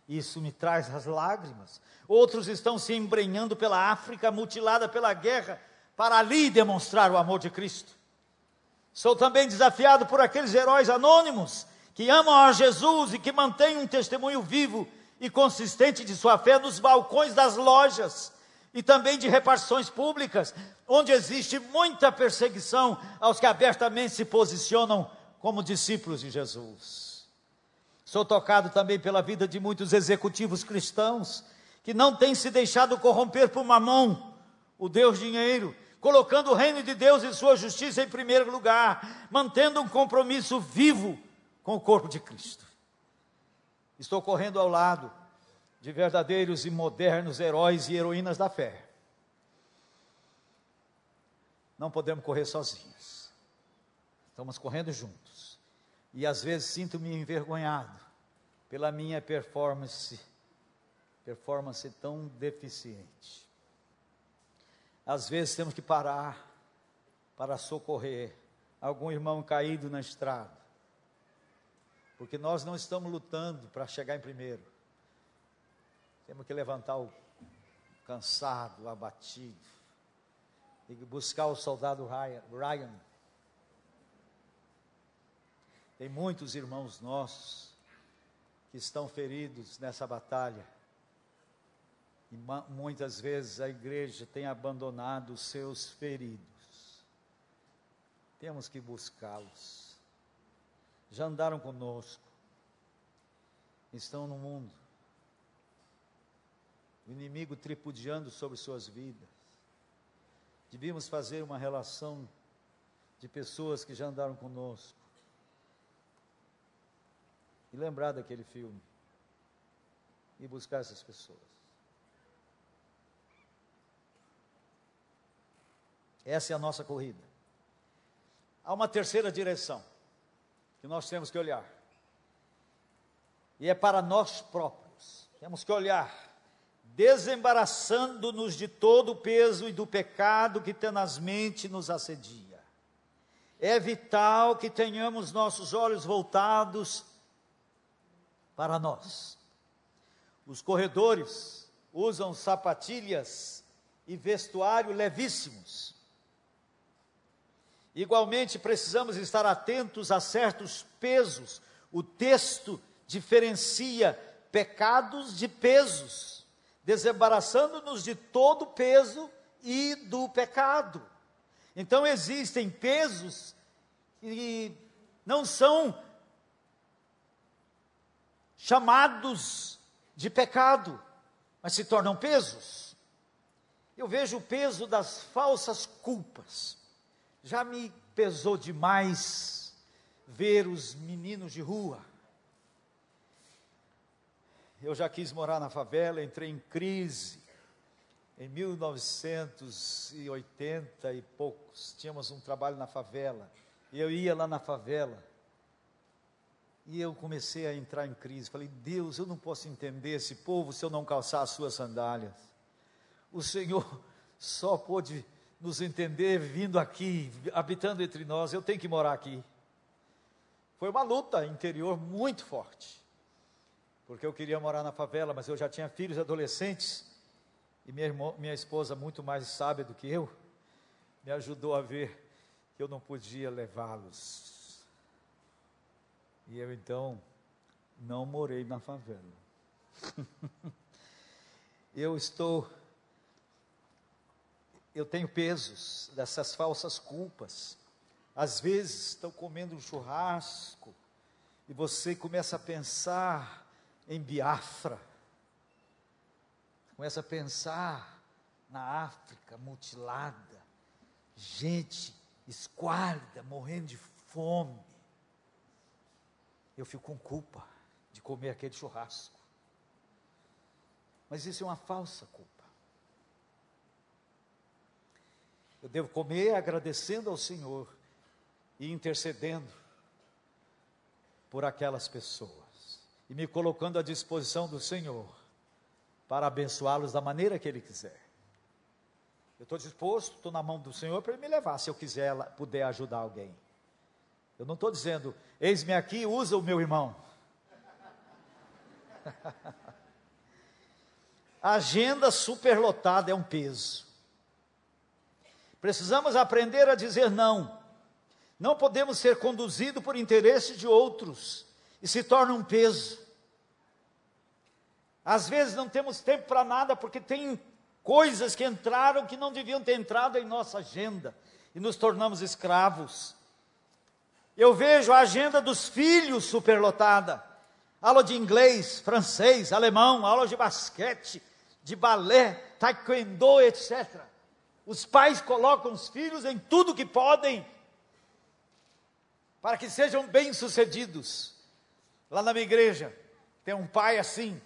Isso me traz as lágrimas. Outros estão se embrenhando pela África, mutilada pela guerra, para ali demonstrar o amor de Cristo. Sou também desafiado por aqueles heróis anônimos que amam a Jesus e que mantêm um testemunho vivo e consistente de sua fé nos balcões das lojas e também de repartições públicas, onde existe muita perseguição aos que abertamente se posicionam como discípulos de Jesus. Sou tocado também pela vida de muitos executivos cristãos que não têm se deixado corromper por mamão, o Deus dinheiro, colocando o reino de Deus e sua justiça em primeiro lugar, mantendo um compromisso vivo com o corpo de Cristo. Estou correndo ao lado de verdadeiros e modernos heróis e heroínas da fé. Não podemos correr sozinhos. Estamos correndo juntos. E às vezes sinto-me envergonhado pela minha performance, performance tão deficiente. Às vezes temos que parar para socorrer algum irmão caído na estrada. Porque nós não estamos lutando para chegar em primeiro. Temos que levantar o cansado, o abatido, e buscar o soldado Ryan. Tem muitos irmãos nossos que estão feridos nessa batalha. E muitas vezes a igreja tem abandonado os seus feridos. Temos que buscá-los já andaram conosco, estão no mundo. O inimigo tripudiando sobre suas vidas. Devíamos fazer uma relação de pessoas que já andaram conosco. E lembrar daquele filme. E buscar essas pessoas. Essa é a nossa corrida. Há uma terceira direção que nós temos que olhar. E é para nós próprios. Temos que olhar, desembaraçando-nos de todo o peso e do pecado que tenazmente nos assedia. É vital que tenhamos nossos olhos voltados para nós. Os corredores usam sapatilhas e vestuário levíssimos Igualmente, precisamos estar atentos a certos pesos. O texto diferencia pecados de pesos, desembaraçando-nos de todo peso e do pecado. Então, existem pesos que não são chamados de pecado, mas se tornam pesos. Eu vejo o peso das falsas culpas já me pesou demais ver os meninos de rua. Eu já quis morar na favela, entrei em crise. Em 1980 e poucos, tínhamos um trabalho na favela. E eu ia lá na favela E eu comecei a entrar em crise. Falei, Deus, eu não posso entender esse povo se eu não calçar as suas sandálias. O Senhor só pôde nos entender vindo aqui, habitando entre nós. Eu tenho que morar aqui. Foi uma luta interior muito forte. Porque eu queria morar na favela, mas eu já tinha filhos adolescentes. E minha, minha esposa, muito mais sábia do que eu, me ajudou a ver que eu não podia levá-los e eu então não morei na favela. eu estou. Eu tenho pesos dessas falsas culpas. Às vezes estou comendo um churrasco e você começa a pensar em Biafra. Começa a pensar na África mutilada, gente esquálida, morrendo de fome eu fico com culpa de comer aquele churrasco. Mas isso é uma falsa culpa. Eu devo comer agradecendo ao Senhor e intercedendo por aquelas pessoas e me colocando à disposição do Senhor para abençoá-los da maneira que Ele quiser. Eu estou disposto, estou na mão do Senhor para Ele me levar, se eu quiser, puder ajudar alguém. Eu não estou dizendo, eis-me aqui, usa o meu irmão. Agenda superlotada é um peso. Precisamos aprender a dizer não. Não podemos ser conduzidos por interesse de outros e se torna um peso. Às vezes não temos tempo para nada porque tem coisas que entraram que não deviam ter entrado em nossa agenda e nos tornamos escravos. Eu vejo a agenda dos filhos superlotada. Aula de inglês, francês, alemão, aula de basquete, de balé, taekwondo, etc. Os pais colocam os filhos em tudo que podem para que sejam bem-sucedidos. Lá na minha igreja tem um pai assim,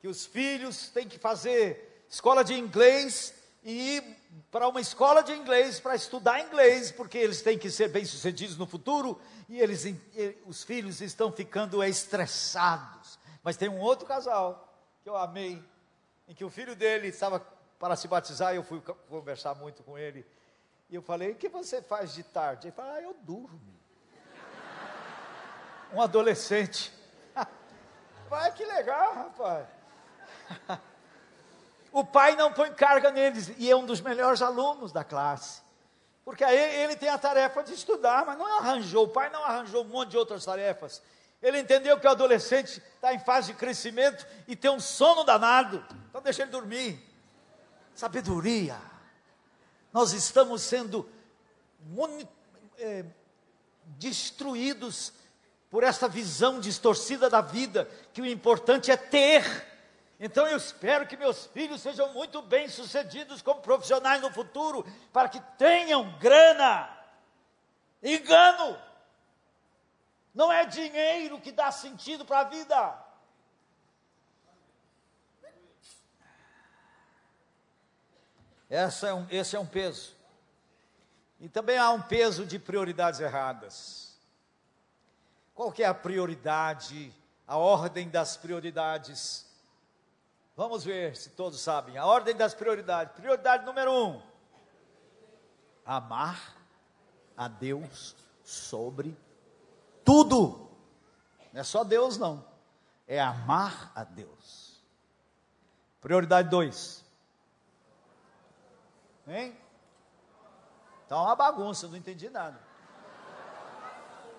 que os filhos têm que fazer escola de inglês e ir para uma escola de inglês para estudar inglês, porque eles têm que ser bem-sucedidos no futuro e eles, os filhos estão ficando estressados. Mas tem um outro casal que eu amei, em que o filho dele estava para se batizar, eu fui conversar muito com ele. E eu falei: O que você faz de tarde? Ele falou: Ah, eu durmo. um adolescente. Vai, que legal, rapaz. O pai não põe carga neles e é um dos melhores alunos da classe. Porque aí ele tem a tarefa de estudar, mas não arranjou, o pai não arranjou um monte de outras tarefas. Ele entendeu que o adolescente está em fase de crescimento e tem um sono danado, então deixa ele dormir. Sabedoria. Nós estamos sendo é, destruídos por essa visão distorcida da vida, que o importante é ter então eu espero que meus filhos sejam muito bem sucedidos como profissionais no futuro, para que tenham grana. Engano. Não é dinheiro que dá sentido para a vida. É um, esse é um peso. E também há um peso de prioridades erradas. Qual que é a prioridade, a ordem das prioridades Vamos ver se todos sabem. A ordem das prioridades. Prioridade número um: amar a Deus sobre tudo. Não é só Deus, não. É amar a Deus. Prioridade dois. Hein? Está uma bagunça, não entendi nada.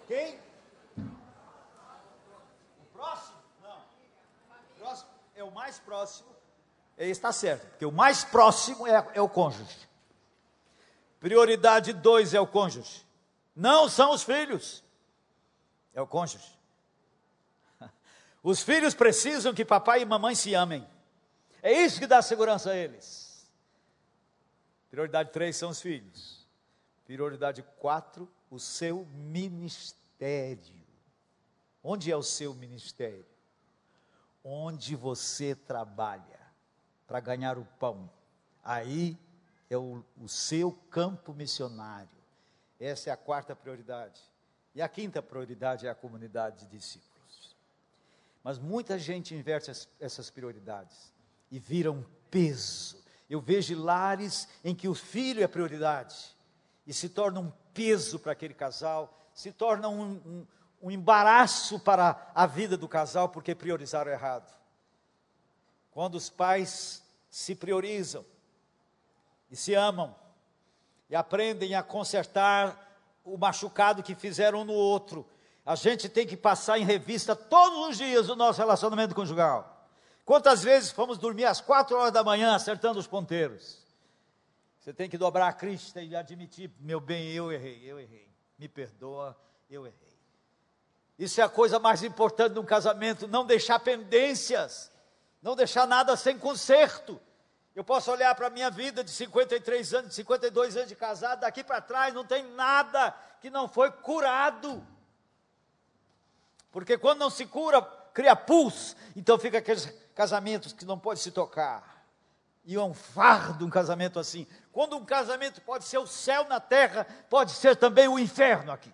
Quem? é o mais próximo, está certo, porque o mais próximo é, é o cônjuge. Prioridade dois é o cônjuge. Não são os filhos, é o cônjuge. Os filhos precisam que papai e mamãe se amem. É isso que dá segurança a eles. Prioridade três são os filhos. Prioridade quatro, o seu ministério. Onde é o seu ministério? onde você trabalha para ganhar o pão. Aí é o, o seu campo missionário. Essa é a quarta prioridade. E a quinta prioridade é a comunidade de discípulos. Mas muita gente inverte essas prioridades e vira um peso. Eu vejo lares em que o filho é prioridade e se torna um peso para aquele casal, se torna um, um, um embaraço para a vida do casal porque priorizaram errado. Quando os pais se priorizam e se amam e aprendem a consertar o machucado que fizeram um no outro. A gente tem que passar em revista todos os dias o nosso relacionamento conjugal. Quantas vezes fomos dormir às quatro horas da manhã acertando os ponteiros? Você tem que dobrar a crista e admitir, meu bem, eu errei, eu errei. Me perdoa, eu errei. Isso é a coisa mais importante de um casamento, não deixar pendências, não deixar nada sem conserto. Eu posso olhar para a minha vida de 53 anos, de 52 anos de casado, daqui para trás não tem nada que não foi curado. Porque quando não se cura, cria pulso, então fica aqueles casamentos que não pode se tocar. E é um fardo um casamento assim. Quando um casamento pode ser o céu na terra, pode ser também o inferno aqui.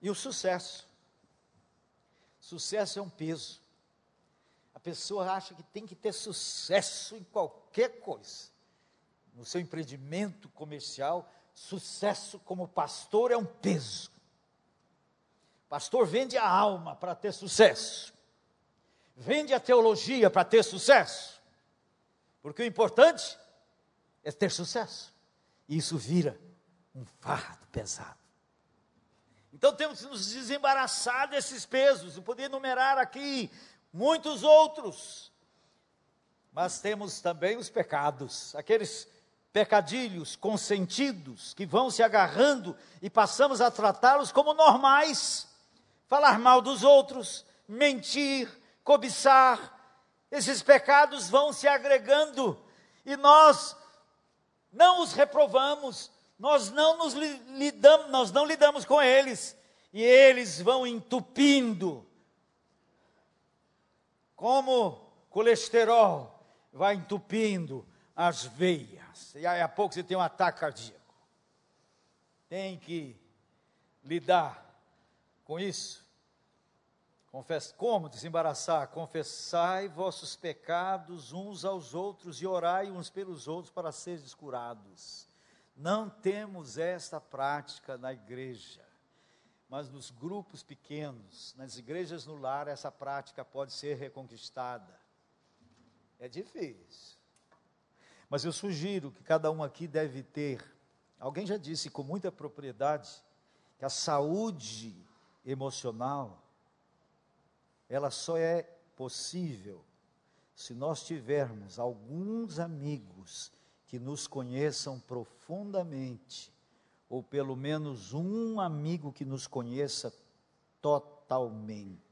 E o sucesso Sucesso é um peso. A pessoa acha que tem que ter sucesso em qualquer coisa. No seu empreendimento comercial, sucesso como pastor é um peso. Pastor vende a alma para ter sucesso. Vende a teologia para ter sucesso. Porque o importante é ter sucesso. E isso vira um fardo pesado. Então temos que nos desembaraçar desses pesos. Eu poderia enumerar aqui muitos outros. Mas temos também os pecados, aqueles pecadilhos consentidos que vão se agarrando e passamos a tratá-los como normais. Falar mal dos outros, mentir, cobiçar. Esses pecados vão se agregando e nós não os reprovamos, nós não nos lidamos, nós não lidamos com eles, e eles vão entupindo, como colesterol vai entupindo as veias, e aí a pouco você tem um ataque cardíaco. Tem que lidar com isso. Confess, como desembaraçar? Confessai vossos pecados uns aos outros e orai uns pelos outros para seres curados. Não temos esta prática na igreja, mas nos grupos pequenos, nas igrejas no lar, essa prática pode ser reconquistada. É difícil. Mas eu sugiro que cada um aqui deve ter. Alguém já disse com muita propriedade que a saúde emocional ela só é possível se nós tivermos alguns amigos que nos conheçam profundamente, ou pelo menos um amigo que nos conheça totalmente.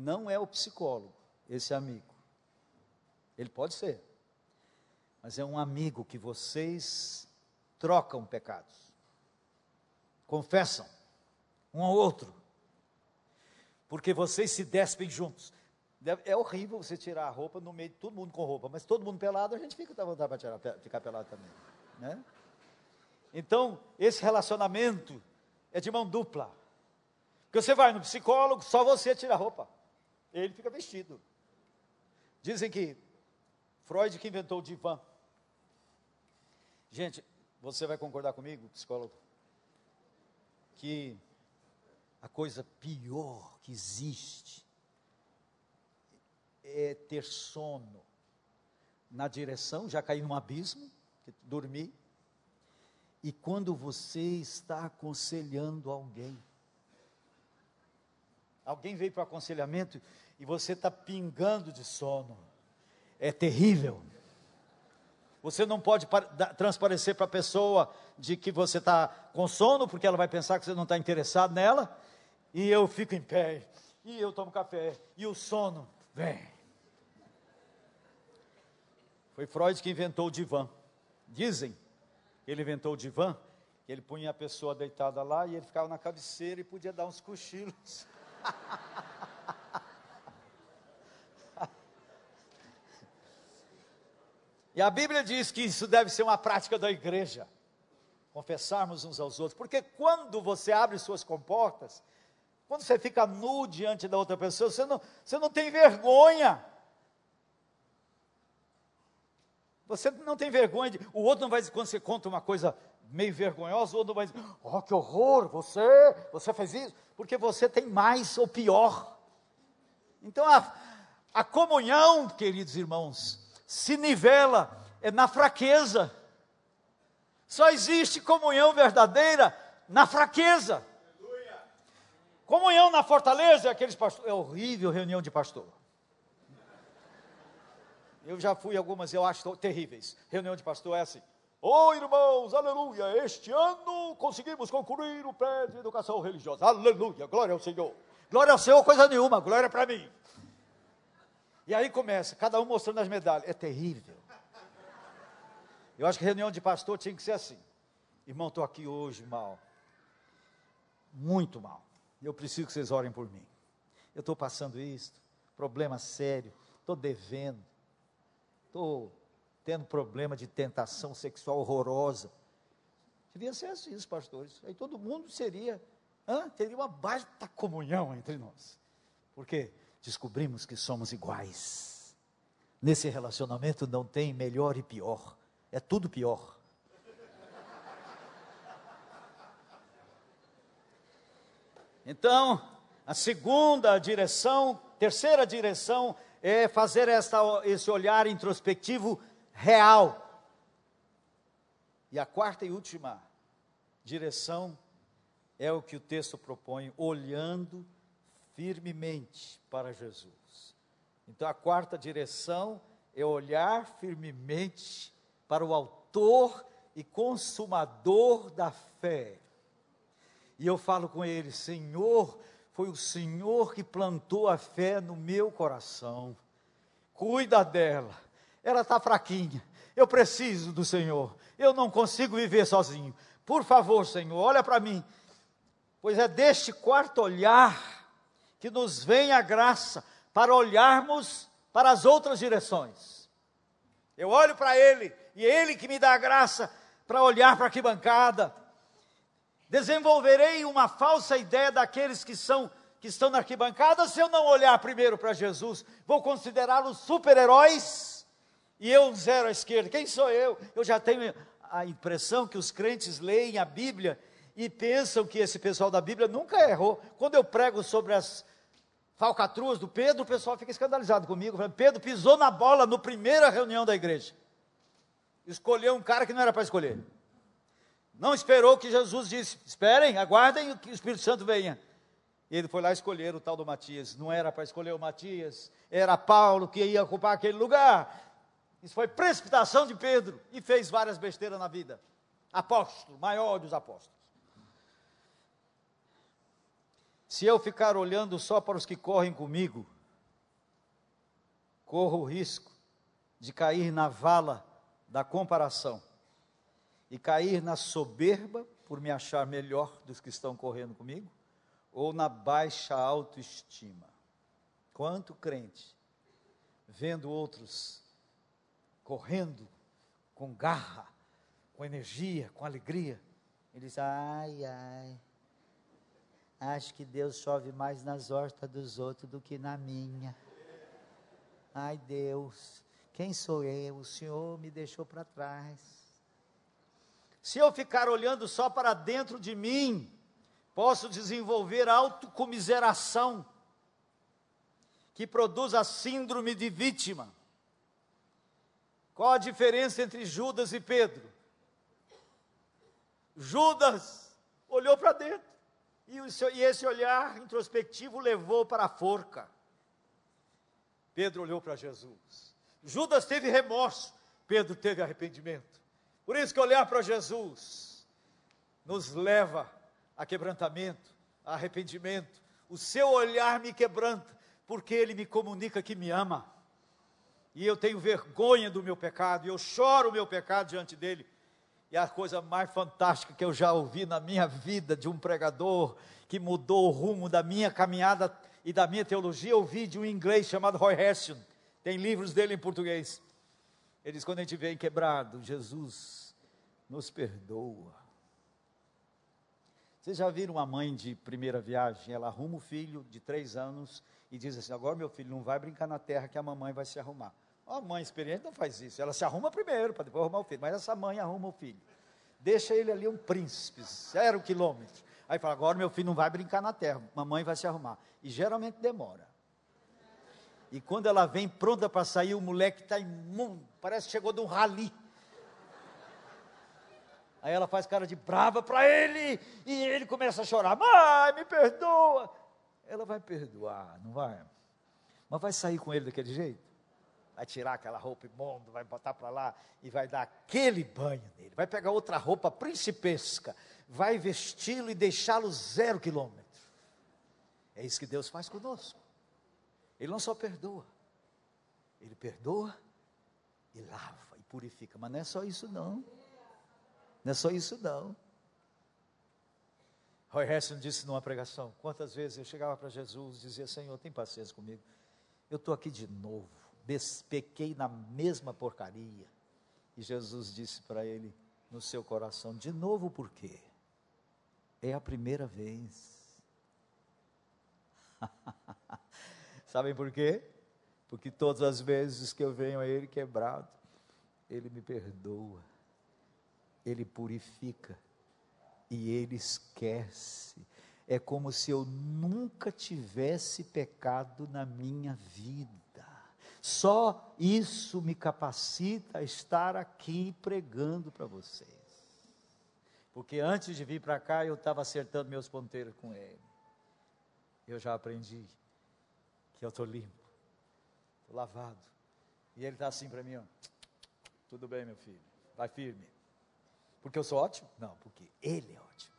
Não é o psicólogo, esse amigo. Ele pode ser, mas é um amigo que vocês trocam pecados, confessam um ao outro, porque vocês se despem juntos. É horrível você tirar a roupa no meio de todo mundo com roupa, mas todo mundo pelado, a gente fica à vontade para ficar pelado também. Né? Então, esse relacionamento é de mão dupla. Porque você vai no psicólogo, só você tira a roupa. Ele fica vestido. Dizem que Freud que inventou o divã. Gente, você vai concordar comigo, psicólogo, que a coisa pior que existe é ter sono na direção, já cair num abismo, dormir, e quando você está aconselhando alguém, alguém veio para o aconselhamento e você está pingando de sono, é terrível. Você não pode transparecer para a pessoa de que você está com sono, porque ela vai pensar que você não está interessado nela, e eu fico em pé, e eu tomo café, e o sono vem. Foi Freud que inventou o divã. Dizem que ele inventou o divã, que ele punha a pessoa deitada lá e ele ficava na cabeceira e podia dar uns cochilos. E a Bíblia diz que isso deve ser uma prática da igreja. Confessarmos uns aos outros. Porque quando você abre suas comportas, quando você fica nu diante da outra pessoa, você não, você não tem vergonha. Você não tem vergonha de. O outro não vai dizer, quando você conta uma coisa meio vergonhosa, o outro não vai dizer, oh, que horror, você, você fez isso, porque você tem mais ou pior. Então a, a comunhão, queridos irmãos, se nivela é na fraqueza. Só existe comunhão verdadeira na fraqueza. Comunhão na fortaleza, aqueles pastores. É horrível reunião de pastor. Eu já fui algumas, eu acho terríveis. Reunião de pastor é assim. Oi, irmãos, aleluia. Este ano conseguimos concluir o pé de educação religiosa. Aleluia, glória ao Senhor. Glória ao Senhor, coisa nenhuma, glória para mim. E aí começa, cada um mostrando as medalhas. É terrível. Eu acho que reunião de pastor tinha que ser assim. Irmão, estou aqui hoje mal. Muito mal. Eu preciso que vocês orem por mim. Eu estou passando isso, problema sério, estou devendo estou tendo problema de tentação sexual horrorosa. Devia ser assim, os pastores. Aí todo mundo seria, teria uma baita comunhão entre nós. Porque descobrimos que somos iguais. Nesse relacionamento não tem melhor e pior, é tudo pior. Então, a segunda direção, terceira direção é fazer esta, esse olhar introspectivo real. E a quarta e última direção é o que o texto propõe, olhando firmemente para Jesus. Então a quarta direção é olhar firmemente para o Autor e Consumador da fé. E eu falo com ele, Senhor, foi o Senhor que plantou a fé no meu coração. Cuida dela. Ela está fraquinha. Eu preciso do Senhor. Eu não consigo viver sozinho. Por favor, Senhor, olha para mim. Pois é deste quarto olhar que nos vem a graça para olharmos para as outras direções. Eu olho para Ele e é Ele que me dá a graça para olhar para que bancada, Desenvolverei uma falsa ideia daqueles que são que estão na arquibancada se eu não olhar primeiro para Jesus. Vou considerá-los super-heróis e eu zero à esquerda. Quem sou eu? Eu já tenho a impressão que os crentes leem a Bíblia e pensam que esse pessoal da Bíblia nunca errou. Quando eu prego sobre as falcatruas do Pedro, o pessoal fica escandalizado comigo. Pedro pisou na bola no primeira reunião da igreja. Escolheu um cara que não era para escolher. Não esperou que Jesus disse: esperem, aguardem que o Espírito Santo venha. E ele foi lá escolher o tal do Matias. Não era para escolher o Matias, era Paulo que ia ocupar aquele lugar. Isso foi precipitação de Pedro e fez várias besteiras na vida. Apóstolo, maior dos apóstolos. Se eu ficar olhando só para os que correm comigo, corro o risco de cair na vala da comparação e cair na soberba por me achar melhor dos que estão correndo comigo, ou na baixa autoestima. Quanto crente, vendo outros correndo com garra, com energia, com alegria, ele diz: ai, ai, acho que Deus chove mais nas hortas dos outros do que na minha. Ai, Deus, quem sou eu? O Senhor me deixou para trás. Se eu ficar olhando só para dentro de mim, posso desenvolver autocomiseração, que produz a síndrome de vítima. Qual a diferença entre Judas e Pedro? Judas olhou para dentro, e esse olhar introspectivo levou para a forca. Pedro olhou para Jesus. Judas teve remorso, Pedro teve arrependimento. Por isso que olhar para Jesus nos leva a quebrantamento, a arrependimento. O seu olhar me quebranta, porque ele me comunica que me ama. E eu tenho vergonha do meu pecado, e eu choro o meu pecado diante dele. E a coisa mais fantástica que eu já ouvi na minha vida de um pregador que mudou o rumo da minha caminhada e da minha teologia, eu ouvi de um inglês chamado Roy Hession. Tem livros dele em português. Ele diz: quando a gente vem quebrado, Jesus nos perdoa. Vocês já viram uma mãe de primeira viagem? Ela arruma o filho de três anos e diz assim: agora meu filho não vai brincar na terra que a mamãe vai se arrumar. A mãe experiente não faz isso. Ela se arruma primeiro para depois arrumar o filho. Mas essa mãe arruma o filho. Deixa ele ali um príncipe, zero quilômetro. Aí fala: agora meu filho não vai brincar na terra, mamãe vai se arrumar. E geralmente demora. E quando ela vem pronta para sair, o moleque está imundo, parece que chegou de um rali. Aí ela faz cara de brava para ele, e ele começa a chorar: Mãe, me perdoa. Ela vai perdoar, não vai? Mas vai sair com ele daquele jeito? Vai tirar aquela roupa imunda, vai botar para lá e vai dar aquele banho nele. Vai pegar outra roupa principesca, vai vesti-lo e deixá-lo zero quilômetro. É isso que Deus faz conosco. Ele não só perdoa, ele perdoa e lava e purifica. Mas não é só isso não. Não é só isso não. Roy Heston disse numa pregação: quantas vezes eu chegava para Jesus e dizia: Senhor, tem paciência comigo. Eu estou aqui de novo, despequei na mesma porcaria. E Jesus disse para ele no seu coração: De novo por quê? É a primeira vez. Sabem por quê? Porque todas as vezes que eu venho a Ele quebrado, Ele me perdoa, Ele purifica e Ele esquece. É como se eu nunca tivesse pecado na minha vida. Só isso me capacita a estar aqui pregando para vocês. Porque antes de vir para cá, eu estava acertando meus ponteiros com Ele. Eu já aprendi que eu estou limpo, estou lavado. E ele está assim para mim, ó. Tudo bem, meu filho, vai firme. Porque eu sou ótimo? Não, porque ele é ótimo.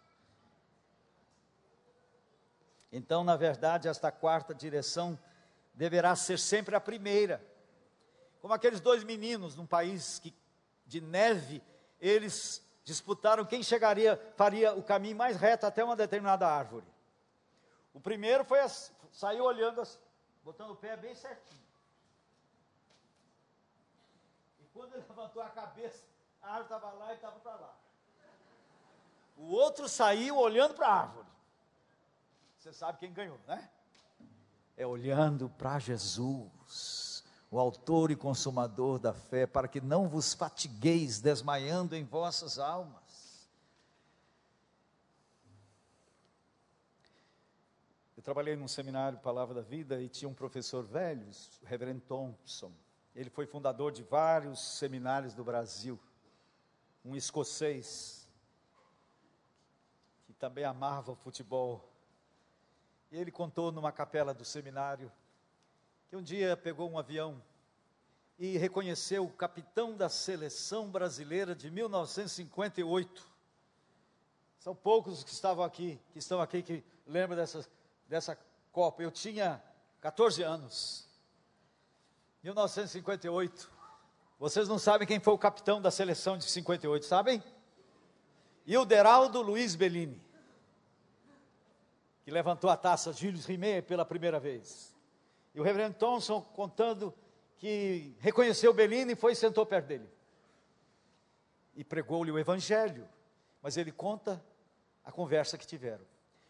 Então, na verdade, esta quarta direção deverá ser sempre a primeira. Como aqueles dois meninos num país que, de neve, eles disputaram quem chegaria, faria o caminho mais reto até uma determinada árvore. O primeiro foi saiu olhando botando o pé bem certinho. E quando ele levantou a cabeça, a árvore estava lá e estava para lá. O outro saiu olhando para a árvore. Você sabe quem ganhou, né? É olhando para Jesus, o autor e consumador da fé, para que não vos fatigueis desmaiando em vossas almas. Eu trabalhei num seminário Palavra da Vida e tinha um professor velho, o Reverendo Thompson. Ele foi fundador de vários seminários do Brasil. Um escocês que também amava o futebol. E ele contou numa capela do seminário que um dia pegou um avião e reconheceu o capitão da seleção brasileira de 1958. São poucos que estavam aqui, que estão aqui que lembram dessas dessa Copa. Eu tinha 14 anos. 1958. Vocês não sabem quem foi o capitão da seleção de 58, sabem? Hilderaldo Luiz Bellini, que levantou a taça Gilles Rimet pela primeira vez. E o reverendo Thompson contando que reconheceu Bellini e foi e sentou perto dele. E pregou-lhe o evangelho. Mas ele conta a conversa que tiveram.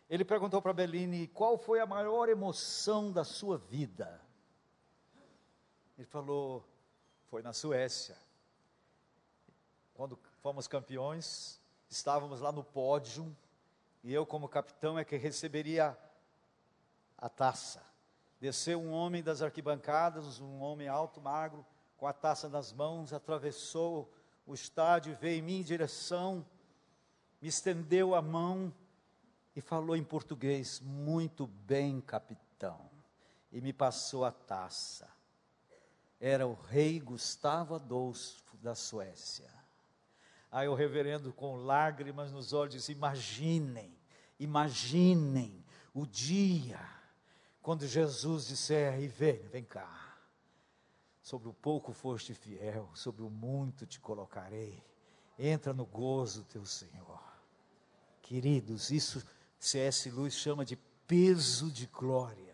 Ele perguntou para Bellini qual foi a maior emoção da sua vida. Ele falou: foi na Suécia. Quando fomos campeões, estávamos lá no pódio, e eu, como capitão, é que receberia a taça. Desceu um homem das arquibancadas, um homem alto, magro, com a taça nas mãos, atravessou o estádio, veio em minha direção, me estendeu a mão e falou em português: Muito bem, capitão. E me passou a taça. Era o rei Gustavo Adolfo da Suécia. Aí o reverendo, com lágrimas nos olhos, disse: Imaginem, imaginem o dia quando Jesus disser: E vem, vem cá. Sobre o pouco foste fiel, sobre o muito te colocarei. Entra no gozo teu Senhor. Queridos, isso C.S. Lewis chama de peso de glória.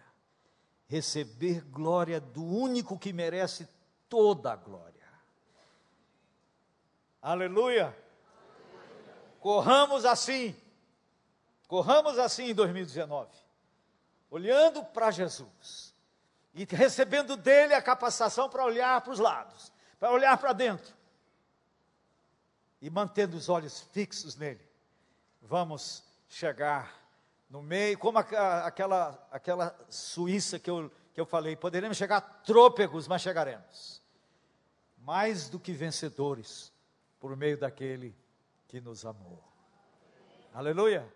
Receber glória do único que merece toda a glória. Aleluia. Corramos assim. Corramos assim em 2019. Olhando para Jesus. E recebendo dele a capacitação para olhar para os lados, para olhar para dentro. E mantendo os olhos fixos nele. Vamos chegar no meio, como aquela, aquela Suíça que eu, que eu falei, poderemos chegar trôpegos, mas chegaremos. Mais do que vencedores, por meio daquele que nos amou. Aleluia.